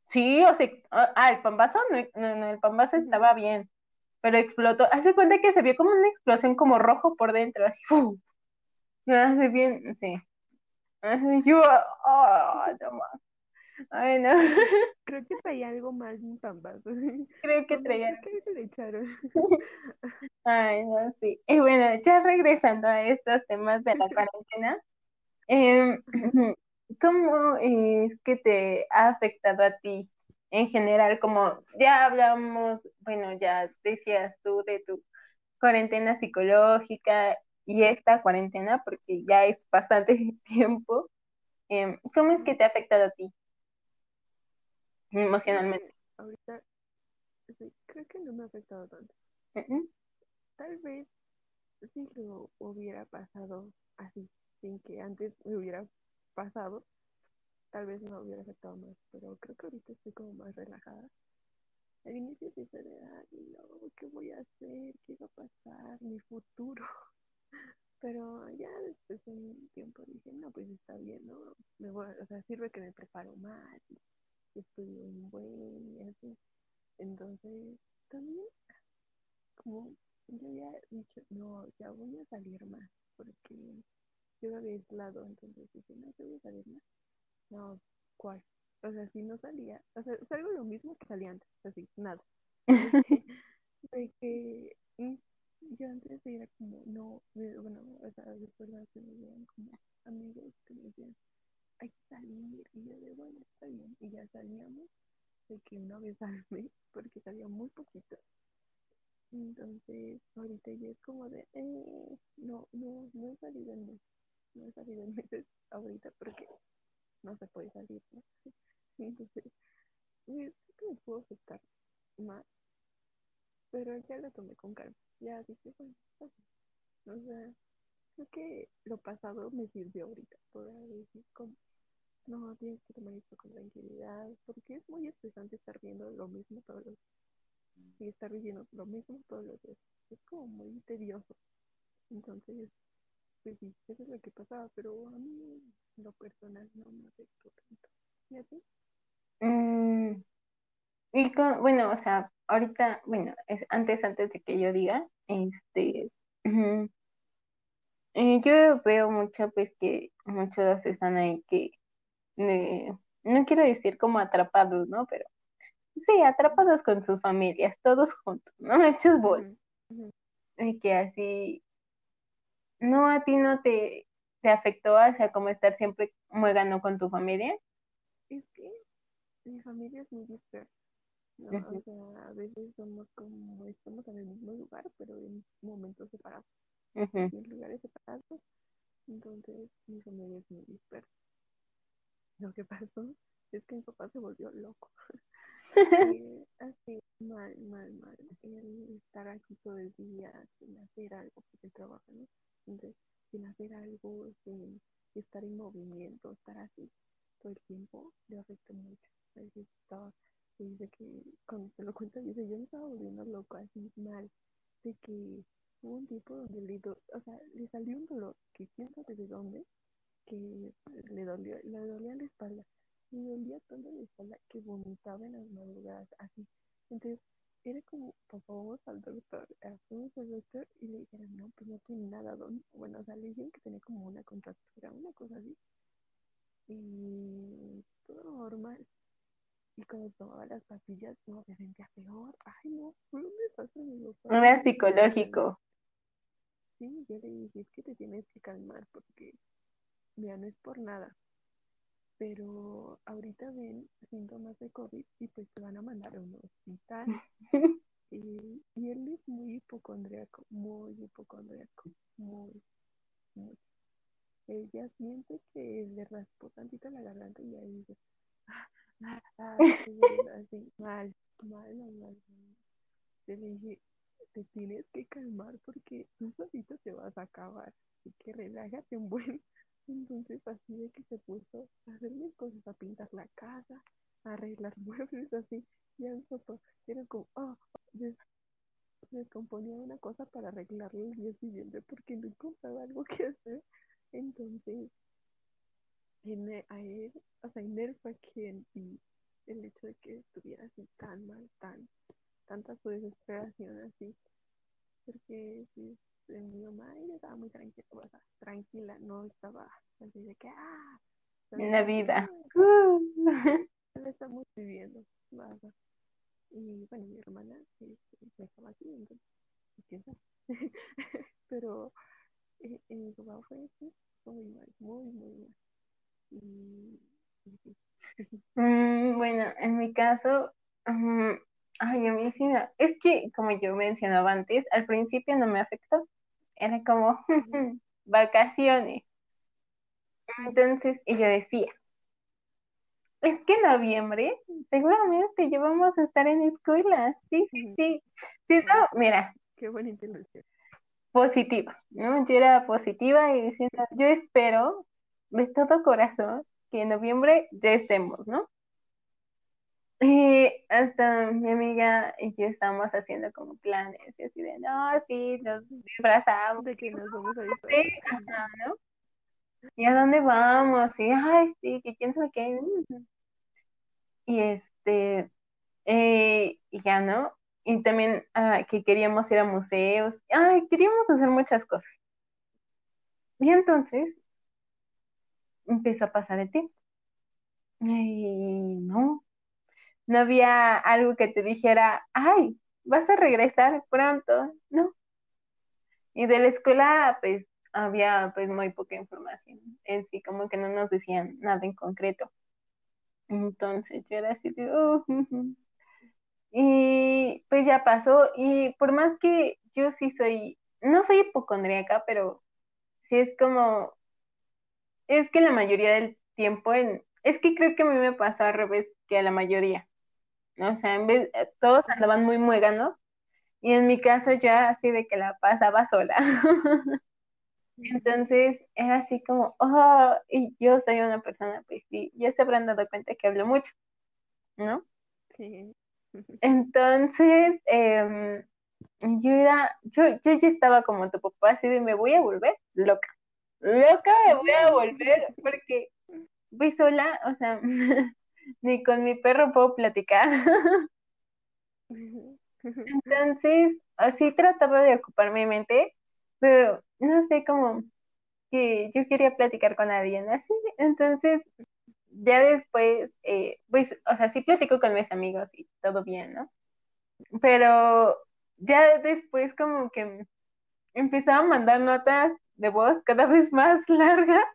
A: Sí, o sea, ah, el pambazo, no, no, el pambazo estaba bien, pero explotó. Hace cuenta que se vio como una explosión como rojo por dentro, así, ¡fum! Hace bien, sí. Yo, oh, no más. Ay, no.
B: Creo que traía algo mal mi pambazo.
A: Creo que traía.
B: ¿Qué se le echaron?
A: Ay, no, sí. Y bueno, ya regresando a estos temas de la cuarentena, eh, ¿cómo es que te ha afectado a ti en general? Como ya hablamos, bueno, ya decías tú de tu cuarentena psicológica y esta cuarentena, porque ya es bastante tiempo. Eh, ¿Cómo es que te ha afectado a ti? emocionalmente.
B: Ahorita sí, creo que no me ha afectado tanto. Tal vez si lo hubiera pasado así, sin que antes me hubiera pasado, tal vez me hubiera afectado más, pero creo que ahorita estoy como más relajada. Al inicio sí se no, ¿qué voy a hacer? ¿Qué va a pasar? Mi futuro. Pero ya después de un tiempo dije, no, pues está bien, ¿no? Me voy, o sea, sirve que me preparo más, estudio un buen y así. Entonces, también, como yo había dicho, no, ya voy a salir más, porque yo había aislado, entonces dije, no, yo voy a salir más. No, ¿cuál? O sea, si no salía, o sea, salgo lo mismo que salía antes, así, nada. de que mm, yo antes era como, no, bueno, o sea, después que me veían como amigos que me decían, hay que salir. Y yo de, bueno, está bien. Y ya salíamos de que una vez al mes, porque salía muy poquito. Entonces, ahorita ya es como de, eh, no, no, no he salido en meses. No he salido en meses ahorita porque no se puede salir, ¿no? Entonces, creo que me puedo afectar más. Pero ya lo tomé con calma. Ya dije, bueno, o sea, creo que lo pasado me sirvió ahorita, por decir como no, tienes que tomar esto con tranquilidad, porque es muy estresante estar viendo lo mismo todos los y estar viviendo lo mismo todos los días. Es como muy tedioso. Entonces, pues sí, eso es lo que pasaba, pero a mí lo personal no me afectó tanto. ¿Y a ti?
A: Mm, y con, bueno, o sea, ahorita, bueno, es antes, antes de que yo diga, este, eh, yo veo mucho, pues que muchos están ahí que no quiero decir como atrapados, ¿no? Pero sí, atrapados con sus familias, todos juntos, ¿no? Hechos bol. Y que así, no, a ti no te, te afectó hacia como estar siempre muegando con tu familia.
B: Es que mi familia es muy dispersa. ¿no? O sea, a veces somos como, estamos en el mismo lugar, pero en momentos separados. En lugares separados. Entonces, mi familia es muy dispersa. Lo que pasó es que mi papá se volvió loco. eh, así, mal, mal, mal. El estar aquí todo el día sin hacer algo, porque trabaja, ¿no? Entonces, sin hacer algo, sin estar en movimiento, estar así todo el tiempo, le afecta mucho. A veces estaba, dice que, cuando se lo cuenta, dice, yo me estaba volviendo loco, así mal, de que hubo un tipo donde le, o sea, le salió un dolor, que quién sabe de dónde, que le dolió, le dolía la espalda. Le dolía toda la espalda que vomitaba en las madrugadas, así. Entonces, era como, por favor, al doctor. Fuimos al doctor y le dijeron, no, pues no tiene nada. Bueno, o sea, le dijeron que tenía como una contractura, una cosa así. Y todo normal. Y cuando tomaba las pastillas, no, se sentía peor. Ay, no, fue un desastre.
A: Era psicológico.
B: Sí, yo le dije, es que te tienes que calmar porque, ya no es por nada. Pero ahorita ven síntomas de COVID y pues te van a mandar a un hospital. y, y, él es muy hipocondriaco, muy hipocondriaco, muy, muy. Ella siente que le raspó tantito la garganta y ahí dice, ah, ah, ah, así, mal, mal, mal, le dije, te tienes que calmar porque tú solito te vas a acabar. Así que relájate un buen. Entonces así de que se puso a hacer mis cosas, a pintar la casa, a arreglar muebles así. Y en foto era como, oh, me componía una cosa para arreglarlo el día siguiente porque no encontraba algo que hacer. Entonces, en, a él, o sea, en él fue quien el hecho de que estuviera así tan mal, tan tanta su desesperación así, porque si mi mamá ella estaba muy tranquila, o sea, tranquila, no estaba así de que, ah,
A: en la vida.
B: Viviendo, Y bueno, mi hermana sí, sí, estaba así, entonces, ¿quién sabe? Pero eh, en mi papá fue, muy mal, muy, muy mal. Y,
A: mm, bueno, en mi caso, um, Ay, a mí sí, es que como yo mencionaba antes, al principio no me afectó, era como vacaciones. Entonces, y yo decía, es que en noviembre seguramente ya vamos a estar en escuela, sí, sí, sí. sí no, mira.
B: Qué buena intención.
A: Positiva, ¿no? Yo era positiva y diciendo, yo espero de todo corazón que en noviembre ya estemos, ¿no? Y hasta mi amiga y yo estábamos haciendo como planes y así de, no, sí, nos disfrazamos.
B: De que nos vamos a
A: Sí, ¿no? ¿Y a dónde vamos? Y, ay, sí, que quién sabe qué. Y este, eh, y ya, ¿no? Y también ah, que queríamos ir a museos. Ay, queríamos hacer muchas cosas. Y entonces empezó a pasar el tiempo. Y no, no había algo que te dijera, ay, vas a regresar pronto, ¿no? Y de la escuela, pues, había pues muy poca información en sí, como que no nos decían nada en concreto. Entonces yo era así de, oh, y pues ya pasó, y por más que yo sí soy, no soy hipocondríaca, pero sí es como, es que la mayoría del tiempo, en, es que creo que a mí me pasó al revés que a la mayoría. O sea, en vez, eh, todos andaban muy mueganos y en mi caso ya así de que la pasaba sola. Entonces era así como, oh, y yo soy una persona, pues sí, ya se habrán dado cuenta que hablo mucho, ¿no? Sí. Entonces, em, yo era, yo, yo ya estaba como tu papá, así de me voy a volver loca. Loca me voy a volver porque voy sola, o sea, ni con mi perro puedo platicar. Entonces, así trataba de ocupar mi mente, pero no sé cómo que yo quería platicar con alguien así. Entonces, ya después, eh, pues, o sea, sí platico con mis amigos y todo bien, ¿no? Pero ya después como que empezaba a mandar notas de voz cada vez más largas,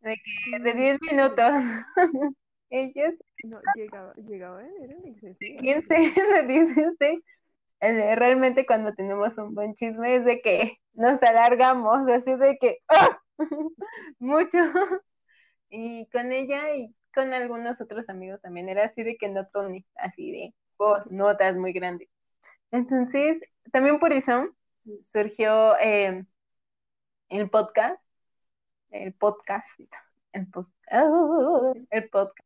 A: de que de 10 minutos. Ellos.
B: No, llegaba, llegaba, era excesivo.
A: ¿Quién se dice usted? Realmente cuando tenemos un buen chisme es de que nos alargamos, así de que ¡ah! mucho. Y con ella y con algunos otros amigos también era así de que no Tony, así de voz, notas muy grandes. Entonces, también por eso surgió eh, el podcast, el podcast, el, post, ¡ah! el podcast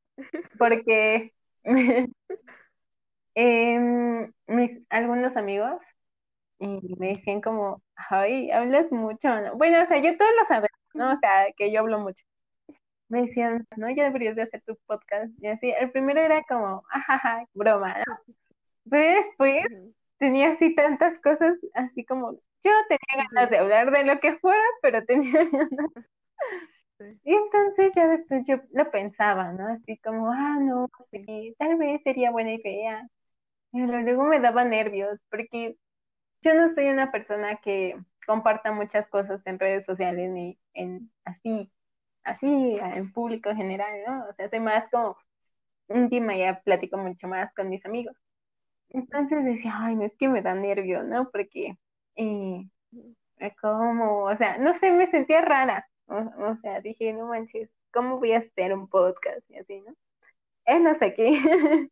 A: porque em, mis algunos amigos y me decían como, ay, hablas mucho, Bueno, o sea, yo todos lo sabemos, ¿no? O sea, que yo hablo mucho. Me decían, no, ya deberías de hacer tu podcast. Y así, el primero era como, ajaja, broma, ¿no? Pero después tenía así tantas cosas, así como, yo tenía ganas de hablar de lo que fuera, pero tenía ganas. Y entonces ya después yo lo pensaba, ¿no? Así como, ah, no, sí, tal vez sería buena idea. Pero luego me daba nervios, porque yo no soy una persona que comparta muchas cosas en redes sociales ni en así, así en público en general, ¿no? O sea, soy más como íntima ya platico mucho más con mis amigos. Entonces decía, ay, no es que me da nervio, ¿no? Porque, eh, como, o sea, no sé, me sentía rara. O, sea, dije, no manches, ¿cómo voy a hacer un podcast? Y así, ¿no? Es no sé qué.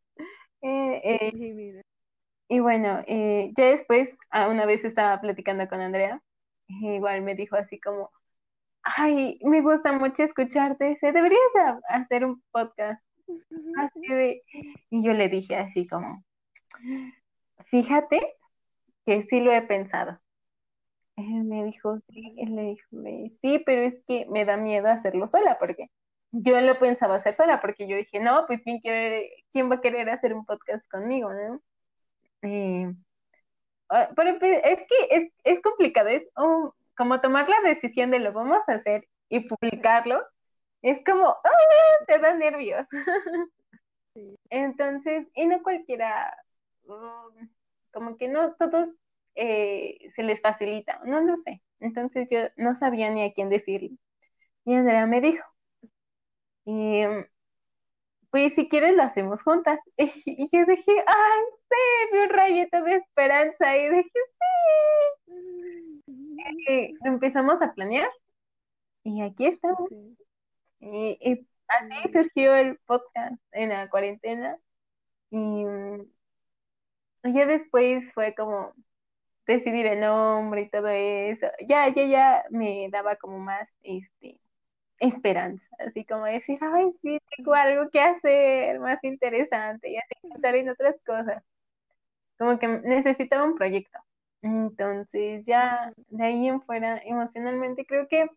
A: Eh, eh, y bueno, eh, ya después, ah, una vez estaba platicando con Andrea, igual me dijo así como, ay, me gusta mucho escucharte, se deberías hacer un podcast. Así de, y yo le dije así como, fíjate que sí lo he pensado. Me dijo, sí, él le dijo, sí, pero es que me da miedo hacerlo sola, porque yo lo pensaba hacer sola, porque yo dije, no, pues ¿quién, quién va a querer hacer un podcast conmigo, no? Eh, ah, pero es que es, es complicado, es como tomar la decisión de lo vamos a hacer y publicarlo, es como, ¡ah! te da nervios. Entonces, y no cualquiera, mm, como que no todos eh, se les facilita, no lo sé. Entonces yo no sabía ni a quién decirle. Y Andrea me dijo, y pues si quieres lo hacemos juntas. Y yo dije, ay, sí, vi un rayito de esperanza y dije, sí. empezamos a planear y aquí estamos. Y, así surgió el podcast en la cuarentena. Y ya después fue como decidir el nombre y todo eso. Ya, ya, ya me daba como más este esperanza, así como decir, ay, sí, tengo algo que hacer más interesante y así pensar en otras cosas. Como que necesitaba un proyecto. Entonces ya de ahí en fuera, emocionalmente, creo que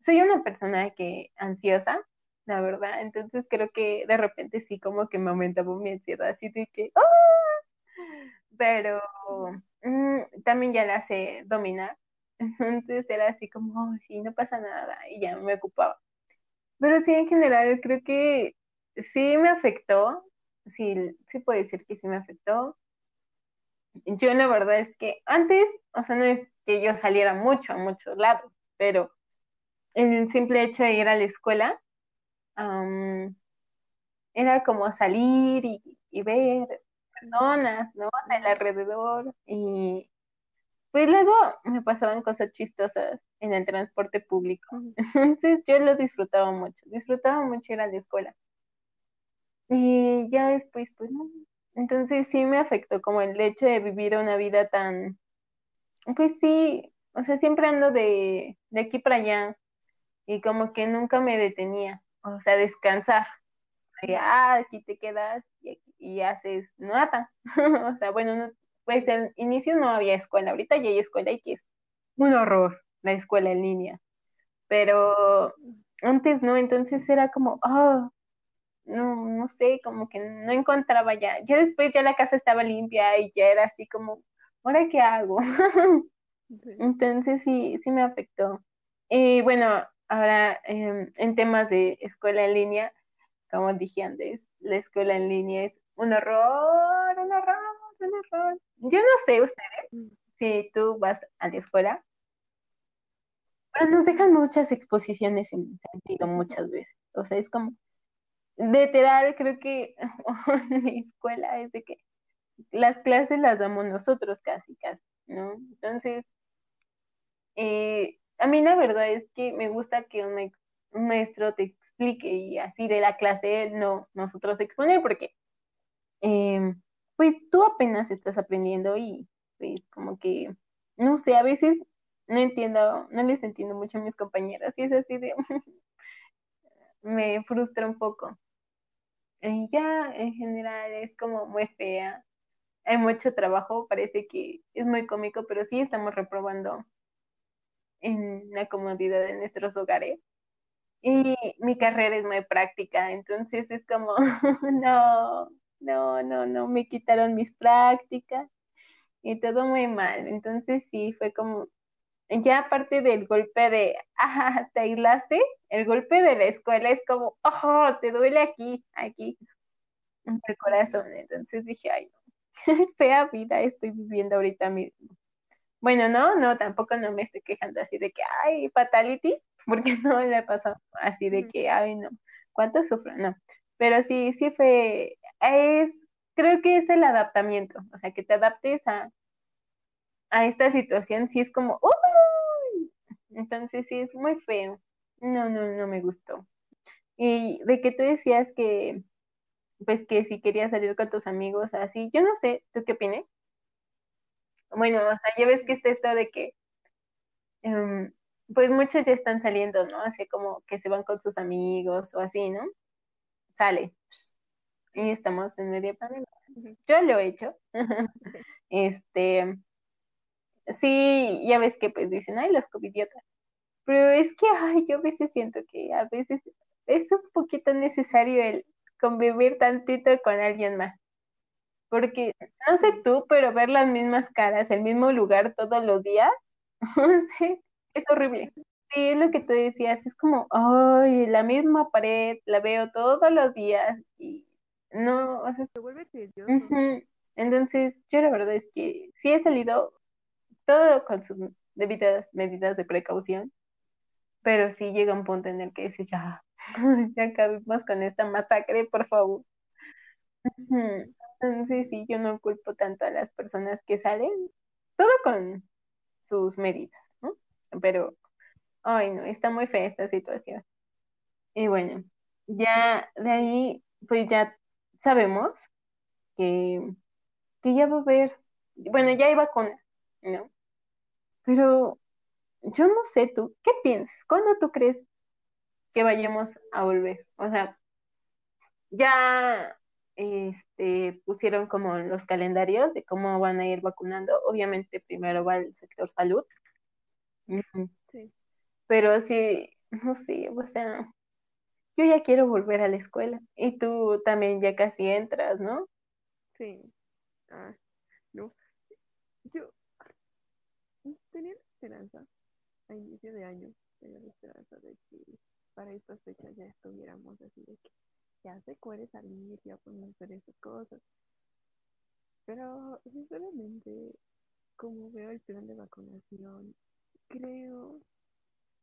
A: soy una persona que ansiosa, la verdad, entonces creo que de repente sí como que me aumentaba mi ansiedad, así de que, ¡ah! Pero mm, también ya la sé dominar entonces era así como, oh, sí, no pasa nada, y ya me ocupaba. Pero sí, en general, creo que sí me afectó, sí, sí puedo decir que sí me afectó. Yo la verdad es que antes, o sea, no es que yo saliera mucho a muchos lados, pero el simple hecho de ir a la escuela era como salir y ver personas, ¿no? O sea, el alrededor y, pues luego me pasaban cosas chistosas en el transporte público. Entonces yo lo disfrutaba mucho, disfrutaba mucho ir a la escuela. Y ya después, pues no. Entonces sí me afectó como el hecho de vivir una vida tan, pues sí, o sea, siempre ando de, de aquí para allá y como que nunca me detenía, o sea, descansar. Y, ah, aquí te quedas y, y haces nada. o sea, bueno, no, pues en inicio no había escuela, ahorita ya hay escuela y que es un horror la escuela en línea, pero antes no, entonces era como, oh, no, no sé, como que no encontraba ya, ya después ya la casa estaba limpia y ya era así como, ¿ahora qué hago? Entonces sí, sí me afectó. Y bueno, ahora em, en temas de escuela en línea, como dije antes, la escuela en línea es un horror, un horror, un horror. Yo no sé ustedes si tú vas a la escuela, pero nos dejan muchas exposiciones en sentido muchas veces. O sea, es como, literal, creo que la escuela es de que las clases las damos nosotros casi, casi, ¿no? Entonces, eh, a mí la verdad es que me gusta que un, maestro te explique y así de la clase no nosotros exponer, porque eh, pues tú apenas estás aprendiendo y pues como que, no sé, a veces no entiendo, no les entiendo mucho a mis compañeras y es así de, me frustra un poco. Y ya en general es como muy fea, hay mucho trabajo, parece que es muy cómico, pero sí estamos reprobando en la comodidad de nuestros hogares. Y mi carrera es muy práctica, entonces es como, no, no, no, no, me quitaron mis prácticas y todo muy mal. Entonces sí, fue como, ya aparte del golpe de, ajá, te aislaste, el golpe de la escuela es como, oh, te duele aquí, aquí, en el corazón. Entonces dije, ay, no, fea vida estoy viviendo ahorita mismo. Bueno, no, no, tampoco no me estoy quejando así de que, ay, fatality, porque no le pasó así de que, ay, no, ¿cuánto sufro? No, pero sí, sí fue, es, creo que es el adaptamiento, o sea, que te adaptes a, a esta situación, sí es como, entonces sí es muy feo, no, no, no me gustó. Y de que tú decías que, pues que si querías salir con tus amigos así, yo no sé, ¿tú qué opinas? Bueno, o sea, ya ves que está esto de que, em, pues muchos ya están saliendo, ¿no? Así como que se van con sus amigos o así, ¿no? Sale. Y estamos en media pandemia. Yo lo he hecho. Este, sí, ya ves que pues dicen, ay, los covidiotas. Pero es que, ay, yo a veces siento que a veces es un poquito necesario el convivir tantito con alguien más. Porque, no sé tú, pero ver las mismas caras, el mismo lugar todos los días, sí, es horrible. Sí, es lo que tú decías, es como, ay, la misma pared, la veo todos los días y no, o sea,
B: Se vuelve tedioso.
A: ujú. Entonces, yo la verdad es que sí he salido todo con sus debidas medidas de precaución, pero sí llega un punto en el que dices, ya, ya acabemos con esta masacre, por favor. Entonces, sí, yo no culpo tanto a las personas que salen, todo con sus medidas, ¿no? Pero, ay, no, está muy fea esta situación. Y bueno, ya de ahí, pues ya sabemos que, que ya va a haber, bueno, ya hay vacuna, ¿no? Pero yo no sé tú, ¿qué piensas? ¿Cuándo tú crees que vayamos a volver? O sea, ya este, pusieron como los calendarios de cómo van a ir vacunando. Obviamente primero va el sector salud.
B: Sí.
A: pero sí, no sé, o sea, yo ya quiero volver a la escuela y tú también ya casi entras, ¿no?
B: Sí. Ah, no. Yo tenía la esperanza, a inicio de año, tenía la esperanza de que para estas fechas ya estuviéramos así de que ya se puede salir, ya podemos hacer esas cosas. Pero sinceramente, como veo el plan de vacunación, creo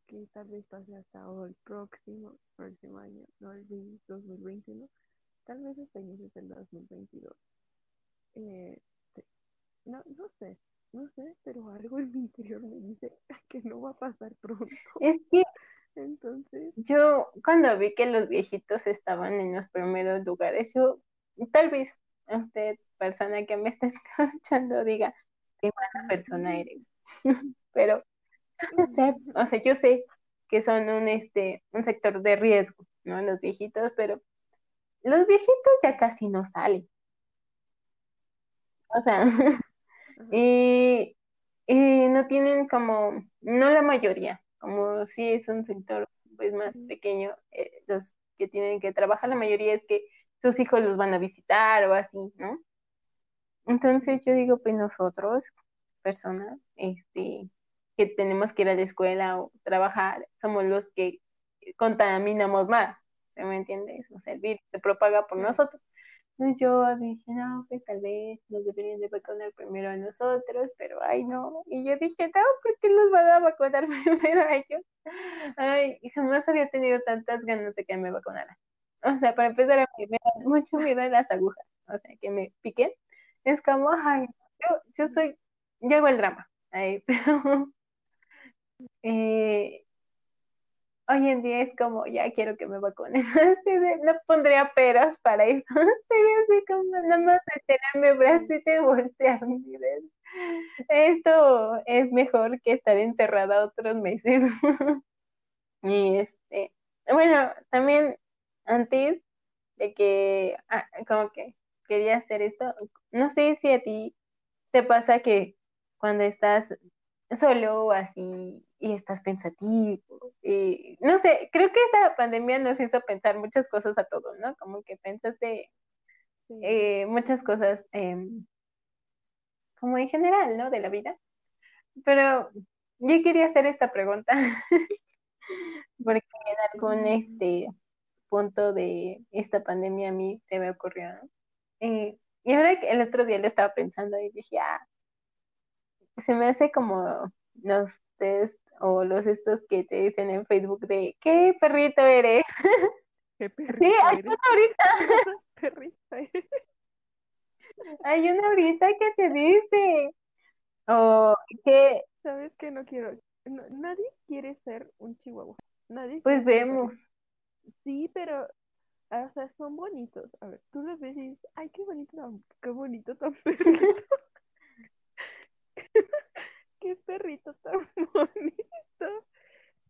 B: que tal vez pase hasta el próximo, próximo año, no el 2021, tal vez hasta inicios del 2022. Eh, no, no sé, no sé, pero algo en mi interior me dice que no va a pasar pronto.
A: Es que
B: Entonces,
A: yo cuando vi que los viejitos estaban en los primeros lugares, yo tal vez usted, persona que me está escuchando, diga, qué mala persona eres. Pero no sé, o sea, yo sé que son un este un sector de riesgo, ¿no? Los viejitos, pero los viejitos ya casi no salen. O sea, y, y no tienen como, no la mayoría, como si es un sector pues más pequeño, eh, los que tienen que trabajar, la mayoría es que sus hijos los van a visitar o así, ¿no? Entonces yo digo, pues nosotros, personas, este, que tenemos que ir a la escuela o trabajar, somos los que contaminamos más, ¿sí ¿me entiendes? O sea, el virus se propaga por nosotros. Entonces yo dije, no, pues tal vez nos deberían de vacunar primero a nosotros, pero ay no. Y yo dije, no, ¿por qué nos van a vacunar primero a ellos? Ay, jamás había tenido tantas ganas de que me vacunaran. O sea, para empezar, a mí me da mucho miedo de las agujas, o sea, que me piquen. Es como, ay, yo, yo soy, yo hago el drama, ay, pero eh, Hoy en día es como, ya quiero que me vacunen. No pondría peras para eso. Sería así como, nada más mi bracito y voltearme. y ver. Esto es mejor que estar encerrada otros meses. Y este, bueno, también antes de que, ah, como que quería hacer esto, no sé si a ti te pasa que cuando estás solo así y estás pensativo. Y, no sé, creo que esta pandemia nos hizo pensar muchas cosas a todos, ¿no? Como que pensaste eh, muchas cosas em, como en general, ¿no? De la vida. Pero yo quería hacer esta pregunta porque en algún mm. este punto de esta pandemia a mí se me ocurrió, ¿no? Eh, y ahora el otro día lo estaba pensando y dije, ah, se me hace como los test o los estos que te dicen en Facebook de ¿qué perrito eres?
B: ¿Qué perrito
A: sí, hay una ahorita.
B: perrito
A: Hay una ahorita que te dice. O que.
B: ¿Sabes que no quiero? nadie quiere ser un chihuahua. Nadie.
A: Pues vemos.
B: Sí, pero. O sea, son bonitos. A ver, tú los ves y dices, ay, qué bonito, qué bonito tan perrito. qué perrito tan bonito.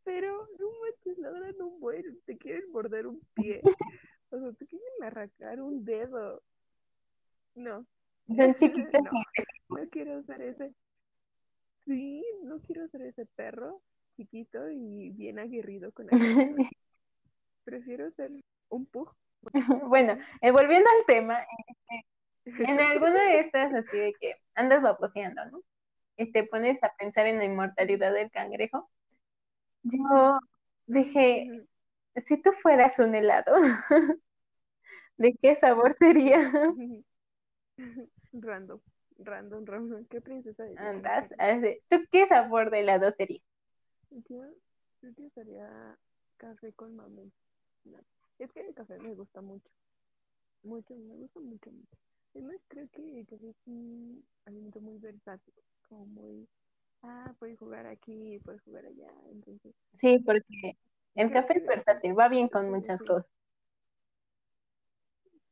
B: Pero no manches, ladran un buen, te quieren morder un pie. O sea, te quieren arrancar un dedo. No.
A: Son chiquitos.
B: no, quiero ser ese. Sí, no quiero ser ese perro chiquito y bien aguerrido con el Prefiero ser un pug.
A: bueno, eh, volviendo al tema, este, en alguna de estas así de que andas vaposeando, ¿no? Y te pones a pensar en la inmortalidad del cangrejo. Yo dije, si tú fueras un helado, ¿de qué sabor sería?
B: Random, random, random. ¿Qué princesa
A: Andas, ¿tú qué sabor de helado sería?
B: Yo, yo sería café con mamey. Es que el café me gusta mucho. Mucho, me gusta mucho, mucho. Además, creo que el café es un alimento muy versátil, como muy, ah, puedes jugar aquí, puedes jugar allá, entonces.
A: Sí, porque el café es versátil, va bien con muchas cosas.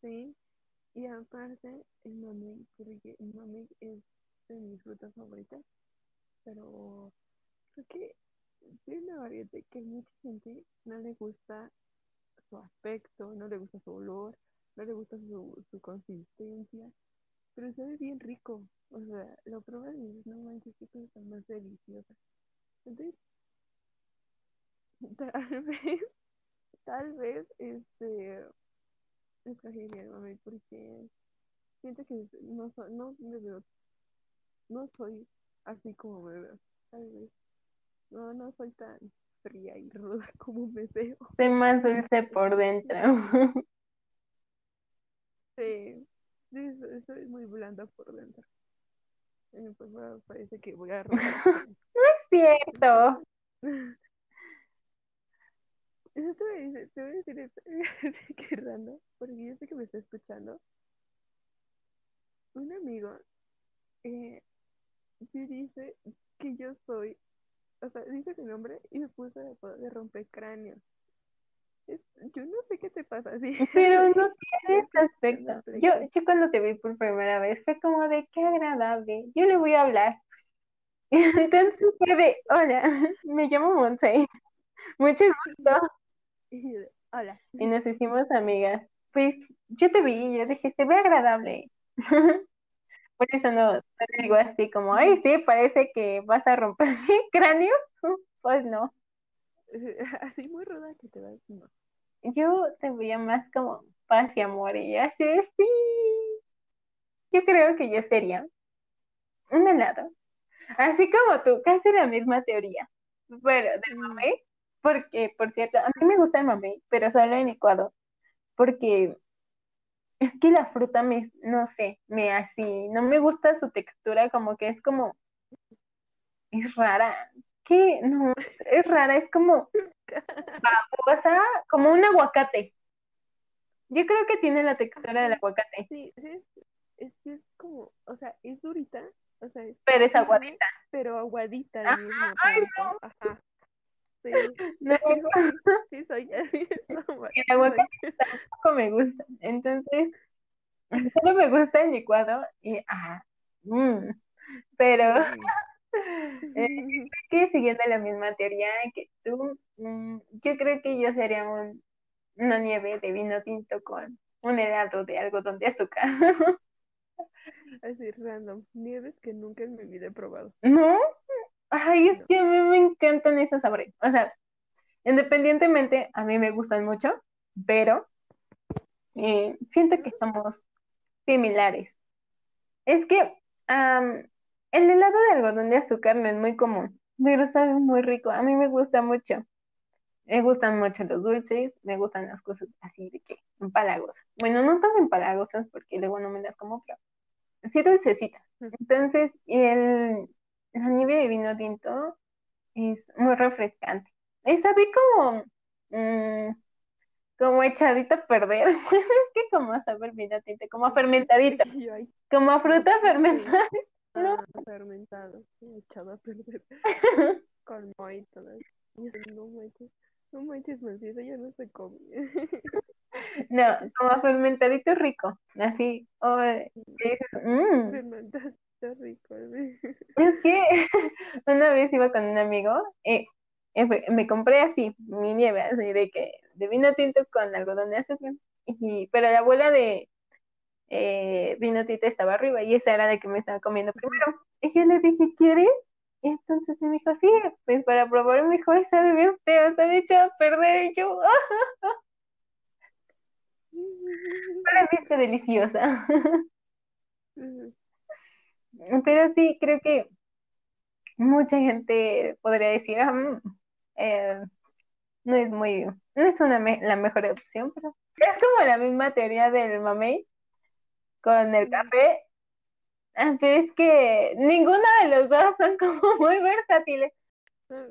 B: Sí, y aparte, el mamey, porque el mamey es de mis frutas favoritas, pero creo que es una variante que a mucha gente no le gusta su aspecto, no le gusta su olor, no le gusta su, su consistencia, pero sabe bien rico. O sea, lo pruebas y dices, no manches, qué cosa más deliciosa. Entonces, tal vez, tal vez, este, escogería el mami porque siento que no, no me veo, no soy así como me veo, tal vez. No, no soy tan fría y ruda como me veo.
A: Soy más dulce por dentro.
B: sí, sí, soy muy blanda por dentro. Pues parece que voy a robar.
A: no es cierto.
B: Eso te voy a decir, te voy a decir esto, qué raro, porque yo sé que me está escuchando. Un amigo eh, me dice que yo soy o sea, dice mi nombre y me puso de, de romper cráneos. Yo no sé qué te pasa así.
A: Pero no tiene aspecto. Yo, yo cuando te vi por primera vez fue como de qué agradable. Yo le voy a hablar. Entonces fue de, hola, me llamo Monse. Mucho gusto.
B: Hola.
A: Y nos hicimos amigas. Pues yo te vi y yo dije, se ve agradable. Por eso no, te digo así como, ay, sí, parece que vas a romper mi cráneo. Pues no.
B: Así muy ruda que te vas, no.
A: Yo te veía más como paz y amor y así, sí. Yo creo que yo sería un helado. Así como tú, casi la misma teoría. Pero del mm. mamey, porque, por cierto, a mí me gusta el mamey, pero solo en Ecuador. Porque es que la fruta me, no sé, me así, no me gusta su textura, como que es como, es rara. ¿Qué? No, es rara, es como babosa, como un aguacate. Yo creo que tiene la textura del aguacate.
B: Sí, es, es, es como, o sea, es durita, o sea, es
A: pero es aguadita.
B: Pero aguadita.
A: Ajá, ay, no.
B: Ajá. Sí.
A: No,
B: sí, soy así.
A: El aguacate tampoco me gusta. Entonces, solo me gusta el licuado y, ah, mmm, pero eh, que siguiendo la misma teoría que tú, mm, yo creo que yo sería un, una nieve de vino tinto con un helado de algodón de azúcar.
B: Así, random. Nieves que nunca en mi vida he probado.
A: ¿No? Ay, es
B: No.
A: que a mí me encantan esos sabores. O sea, independientemente, a mí me gustan mucho, pero eh, siento que somos similares. Es que am, el helado de algodón de azúcar no es muy común, pero sabe muy rico. A mí me gusta mucho. Me gustan mucho los dulces, me gustan las cosas así de que empalagosas. Bueno, no tan empalagosas porque luego no me las como, pero sí dulcecitas. Entonces, y el, la nieve de vino tinto es muy refrescante. Y sabe como, mm, como echadito a perder. Es que como sabe vino tinto, como fermentadito, como a fruta fermentada. ¿No?
B: Fermentado, echado a perder. Con yo, No manches, no manches, eso ya no se come.
A: No, como fermentadito rico, así. o, eh, dices, "Mm".
B: Fermentado, está rico. sí.
A: Es que una vez iba con un amigo, eh, eh, me compré así, mi nieve, así de que, de vino tinto con algodón de azúcar, y, pero la abuela de eh, vino tinto estaba arriba, y esa era la que me estaba comiendo primero. Y yo le dije, ¿quieres? Y entonces me dijo, sí, pues para probar, me dijo, "Ay, sabe bien feo, sabe echado a perder, y yo, ¡ah! Para mí está deliciosa. Pero sí, creo que mucha gente podría decir, "Ah, mm, eh, no es muy, no es una me- la mejor opción, pero es como la misma teoría del mamey con el café, Ah, pero es que ninguno de los dos son como muy versátiles.
B: Ah,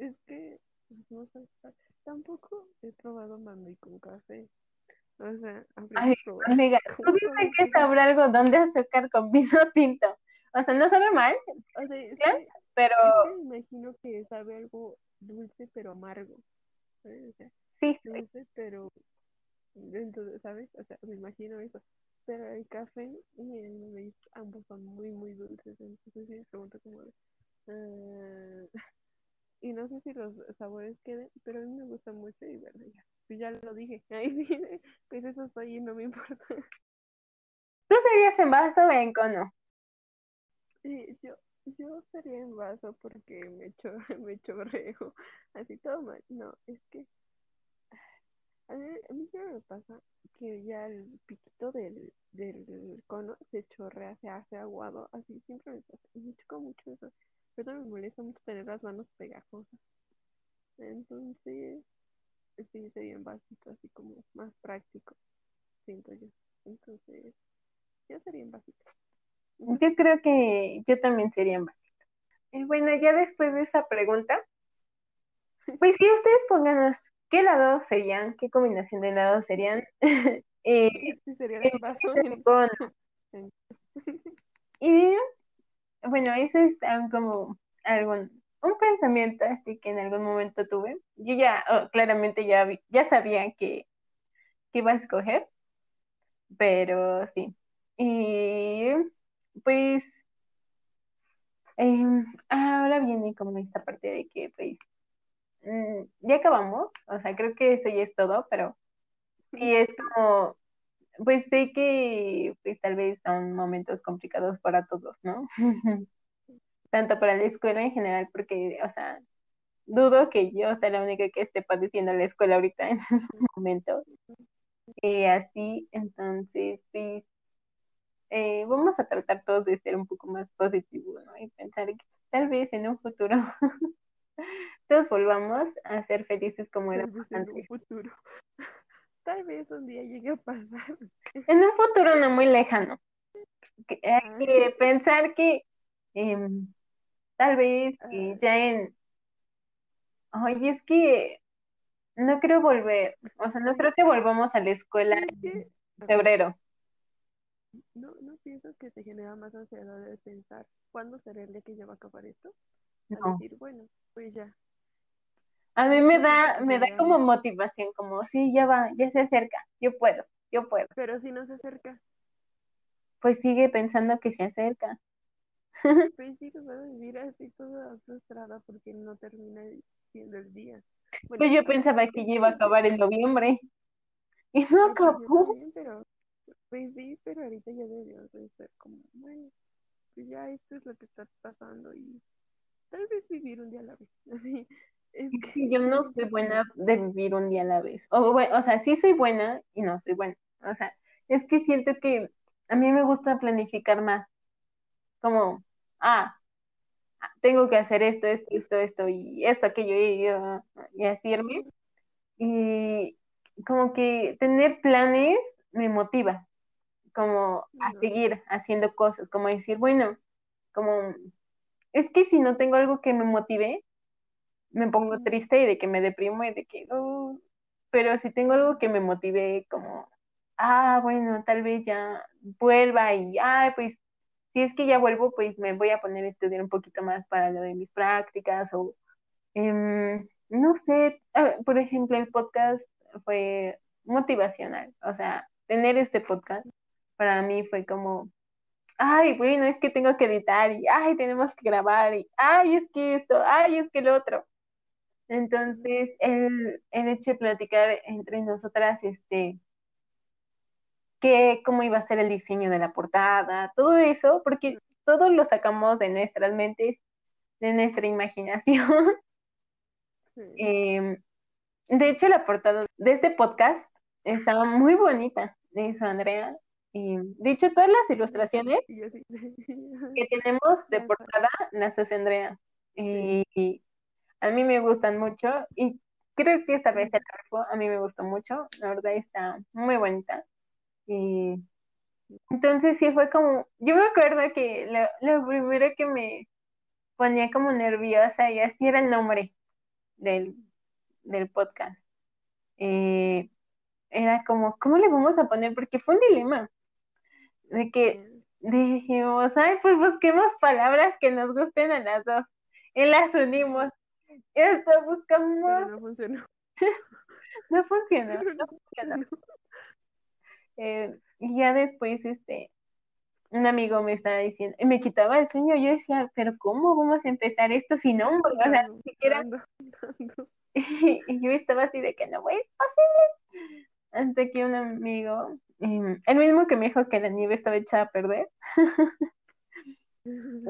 B: Es que, pues, no sé, tampoco he probado mamey con café. O sea,
A: Ay, amiga,
B: ¿Cómo
A: tú dime
B: sabe
A: que sabrá algodón de azúcar con vino tinto. O sea, no sabe mal,
B: O sea,
A: pero
B: me imagino que sabe algo dulce pero amargo. ¿sabes? O sea,
A: sí, sí.
B: dulce pero entonces, ¿sabes? O sea, me imagino eso. Pero el café y el maíz ambos son muy, muy dulces. Entonces sí pregunto como de, ah, y no sé si los sabores queden, pero a mí me gusta mucho y bueno, ya, pues ya lo dije. Ay, sí, pues eso soy y no me importa.
A: ¿Tú serías en vaso o en cono?
B: Sí, yo, yo sería en vaso porque me, cho me chorreo. Así todo mal. No, es que a mí, a mí ya me pasa que ya el piquito del, del cono se chorrea, se hace aguado. Así siempre me pasa. Y me choca mucho eso. Pero me molesta mucho tener las manos pegajosas. Entonces, sí, sería en vasito, así como más práctico, siento yo. Entonces, yo sería en vasito.
A: Yo creo que yo también sería en vaso. Y bueno, ya después de esa pregunta, pues sí, ustedes pónganos qué helado serían, qué combinación de helados serían. Eh,
B: sería
A: con-
B: en-
A: y bueno, eso es como algún, un pensamiento así que en algún momento tuve. Yo ya, oh, claramente ya, vi- ya sabía que, que iba a escoger, pero sí. Y pues em, ahora viene como esta parte de que pues ya acabamos, o sea, creo que eso ya es todo, pero sí es como, pues sé que pues tal vez son momentos complicados para todos, ¿no? Tanto para la escuela en general, porque, o sea, dudo que yo sea la única que esté padeciendo la escuela ahorita en este momento. Y así, entonces, pues, eh, vamos a tratar todos de ser un poco más positivos, ¿no? Y pensar que tal vez en un futuro todos volvamos a ser felices como éramos
B: vez en un
A: antes.
B: futuro. Tal vez un día llegue a pasar.
A: En un futuro no muy lejano. Hay
B: Ah.
A: que pensar que em, tal vez
B: Ah.
A: ya en... Oye, es que no creo volver, o sea, no creo que volvamos a la escuela en febrero.
B: no, no pienso que te genera más ansiedad de pensar cuándo será el día que ya va a acabar esto.
A: No.
B: decir, bueno, pues ya.
A: A mí me da, me da como motivación, como sí, ya va, ya se acerca, yo puedo, yo puedo.
B: Pero si no se acerca,
A: Pues sigue pensando que se acerca.
B: pues sí, vas a vivir así toda frustrada porque no termina siendo el día. Bueno,
A: Pues yo pensaba que ya iba a acabar en noviembre y no
B: pues
A: acabó.
B: también, pero, pues sí, pero ahorita ya debió de ser como, bueno, pues ya esto es lo que está pasando y tal vez vivir un día a la vez. Así, es que
A: Sí, yo no soy buena de vivir un día a la vez. O, bueno, o sea, sí soy buena y no soy buena. O sea, es que siento que a mí me gusta planificar más. Como, ah, tengo que hacer esto, esto, esto, esto y esto, aquello y, y así irme. Y como que tener planes me motiva, como a seguir haciendo cosas, como decir, bueno, como, es que si no tengo algo que me motive, me pongo triste y de que me deprimo y de que, pero si tengo algo que me motive como, ah, bueno, tal vez ya vuelva y, ah, pues si es que ya vuelvo, pues me voy a poner a estudiar un poquito más para lo de mis prácticas o, em, no sé, ah, por ejemplo, el podcast fue motivacional, o sea, tener este podcast para mí fue como, ay, bueno, es que tengo que editar y, ay, tenemos que grabar y, ay, es que esto, ay, es que el otro. Entonces, el, el hecho de platicar entre nosotras, este, que cómo iba a ser el diseño de la portada, todo eso, porque todo lo sacamos de nuestras mentes, de nuestra imaginación.
B: sí.
A: Eh, de hecho, la portada de este podcast estaba muy bonita, eso, Andrea. Y, de hecho, todas las ilustraciones que tenemos de portada las hace Andrea. Y a mí me gustan mucho y creo que esta vez el rifo a mí me gustó mucho, la verdad está muy bonita. Y entonces sí fue como, yo me acuerdo que lo, lo primero que me ponía como nerviosa y así era el nombre del, del podcast. Eh, era como, ¿cómo le vamos a poner? Porque fue un dilema de que dijimos, ay, pues busquemos palabras que nos gusten a las dos y las unimos. Esto
B: Pero
A: buscamos,
B: no funcionó.
A: no funcionó, no. Eh, y ya después, este, un amigo me estaba diciendo, y me quitaba el sueño, yo decía, pero ¿cómo vamos a empezar esto sin nombre? O sea, ni siquiera, y yo estaba así de que no es posible. Hasta que un amigo, eh, el mismo que me dijo que la nieve estaba hecha a perder,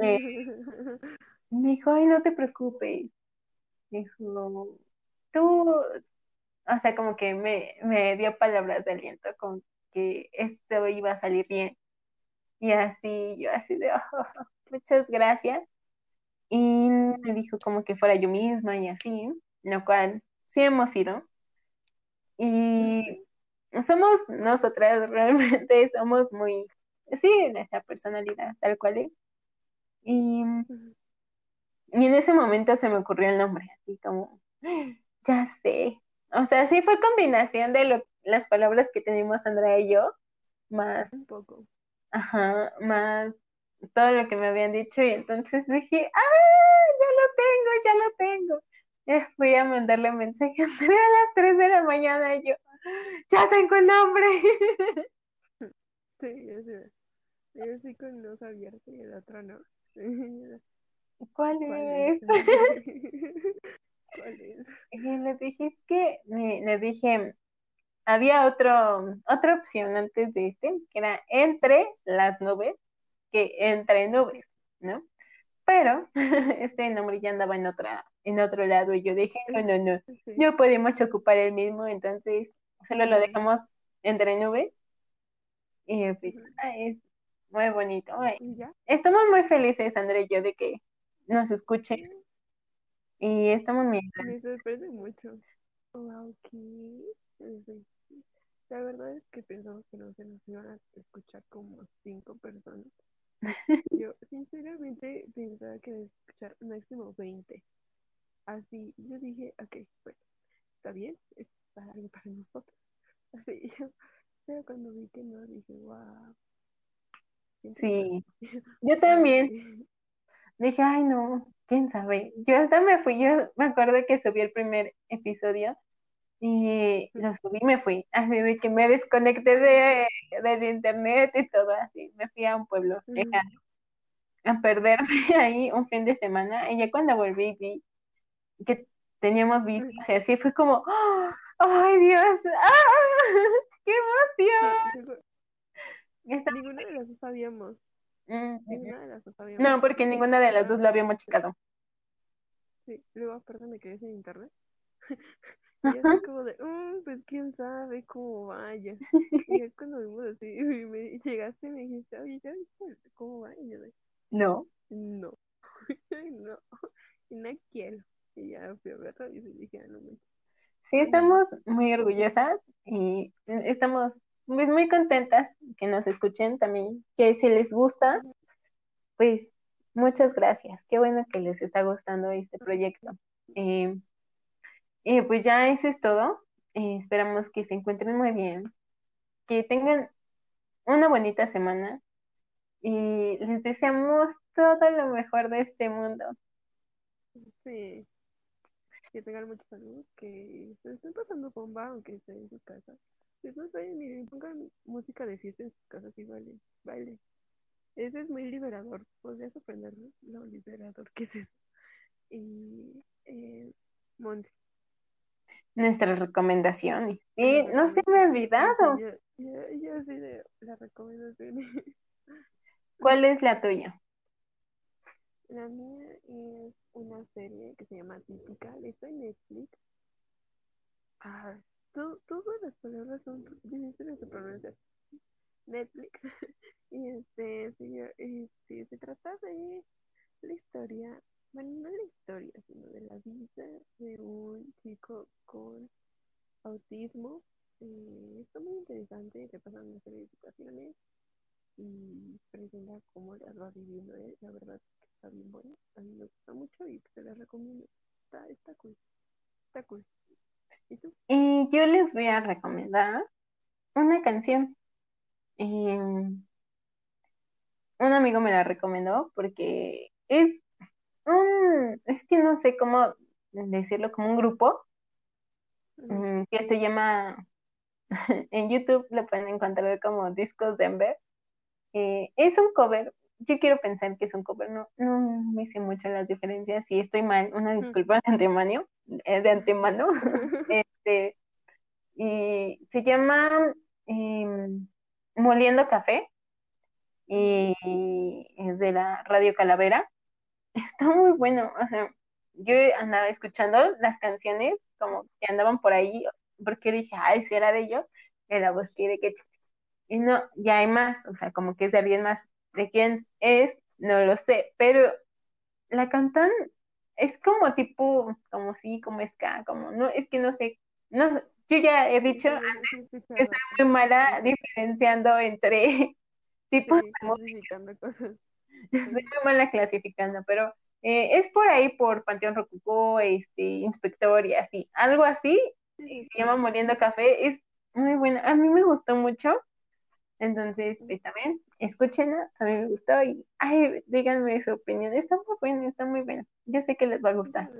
A: eh, me dijo, ay, no te preocupes. Dijo, tú, o sea, como que me, me dio palabras de aliento con que esto iba a salir bien. Y así, yo así de, "Oh, muchas gracias. Y me dijo como que fuera yo misma y así, lo cual sí hemos ido. Y somos nosotras, realmente somos muy, sí, nuestra personalidad, tal cual es. Y, y en ese momento se me ocurrió el nombre, así como, ya sé. O sea, sí fue combinación de lo, las palabras que tenemos Andrea y yo, más,
B: Un poco.
A: ajá, más todo lo que me habían dicho. Y entonces dije, ¡ah! Ya lo tengo, ya lo tengo. Eh, fui a mandarle mensaje a Andrea a las 3 de la mañana y yo, ¡ya tengo el nombre!
B: Sí, yo sí. Yo sí con los abiertos y el otro no.
A: ¿Cuál
B: ¿Cuál
A: es?
B: es? ¿Cuál es?
A: Y le dije, es que, me- le dije, había otro, otra opción antes de este, que era entre las nubes, que entre nubes, ¿no? Pero este nombre ya andaba en otra, en otro lado y yo dije, no, no, no, no podemos ocupar el mismo, entonces solo lo dejamos entre nubes y pues ah, es muy bonito. Estamos muy felices, André y yo, de que nos escuchen y estamos muy
B: Me sorprende mucho. Wow, ¿qué? La verdad es que pensamos que no se nos iban a escuchar como cinco personas. Yo sinceramente pensaba que iban a escuchar máximo 20. Así, yo dije, ok, bueno, está bien, para nosotros. Así, yo, pero cuando vi que no, dije, wow.
A: Sí, yo también. Dije, ay, no, quién sabe. Yo hasta me fui, yo me acuerdo que subí el primer episodio y lo subí y me fui. Así de que me desconecté de, de internet y todo así. Me fui a un pueblo lejano a perderme ahí un fin de semana. Y ya cuando volví vi que teníamos vistas y así fue como, ¡oh! ¡ay, Dios! ¡Ah! ¡Qué emoción! Está-
B: ninguna de las dos sabíamos.
A: Mm.
B: Ninguna de las dos sabíamos.
A: No, porque ninguna de las dos lo habíamos checado.
B: Sí, luego aparte me quedé sin internet. y así como de, "Mm, pues quién sabe cómo vaya. Y cuando vimos así, y me llegaste y me dijiste, oye, ¿ya viste cómo va? Y yo de,
A: No.
B: no, no, y no quiero. Y ya fui a verlo y dije, ah, no me
A: Sí, estamos muy orgullosas y estamos pues, muy contentas que nos escuchen también, que si les gusta, pues muchas gracias. Qué bueno que les está gustando este proyecto. Eh, y pues ya eso es todo. Eh, esperamos que se encuentren muy bien, que tengan una bonita semana y les deseamos todo lo mejor de este mundo.
B: Sí, que tengan mucha salud, que se estén pasando bomba aunque estén en su casa. Pues no sé, miren, pongan música de fiesta en sus casas y bailen, bailen. Eso es muy liberador, podrías aprender lo liberador que es eso. Y eh, Monte.
A: Nuestras recomendaciones. Y no se me ha olvidado.
B: Yo, yo, yo sí de la recomendación.
A: ¿Cuál es la tuya?
B: La mía es una serie que se llama Típica, está en Netflix. Ah, to- todas las palabras son difíciles de pronunciar. Netflix. y este, se, este, se trata de la historia, bueno, no la historia, sino de la vida de un chico con autismo. Eh, está muy interesante, le pasan una serie de situaciones y presenta cómo las va viviendo él. La verdad que está bien bueno. A mí me gusta mucho y se las recomiendo. Está, está cool. Está cool. ¿Y tú?
A: Y yo les voy a recomendar una canción. Eh, un amigo me la recomendó porque es un, es que no sé cómo decirlo, como un grupo mm, que se llama, en YouTube lo pueden encontrar como Discos Denver. Eh, es un cover, yo quiero pensar que es un cover, no, no me sé mucho las diferencias, si estoy mal, una disculpa de antemano, eh, de antemano. Este, y se llama em, Moliendo Café y es de la Radio Calavera. Está muy bueno, o sea, yo andaba escuchando las canciones como que andaban por ahí, porque dije, ay, si era de ellos, me la busqué de que y no, ya hay más, o sea, como que es de alguien más. ¿De quién es? No lo sé, pero la cantan es como tipo, como sí, como ska, como no, es que no sé, no, yo ya he dicho antes que soy muy mala diferenciando entre tipos
B: Sí,
A: de música,
B: cosas.
A: soy muy mala clasificando, pero eh, es por ahí por Panteón Rococó, este, Inspector y así, algo así,
B: Sí,
A: y se llama Moliendo Café, es muy buena, a mí me gustó mucho, entonces pues también escúchenla, a mí me gustó y ay, díganme su opinión, está muy buena, está muy buena, yo sé que les va a gustar.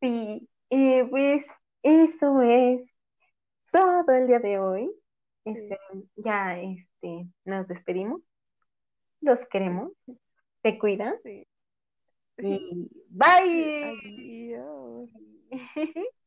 A: Sí, eh, pues eso es todo el día de hoy. Este, ya este, nos despedimos. Los queremos. Se cuidan
B: Sí.
A: y bye.
B: Adiós.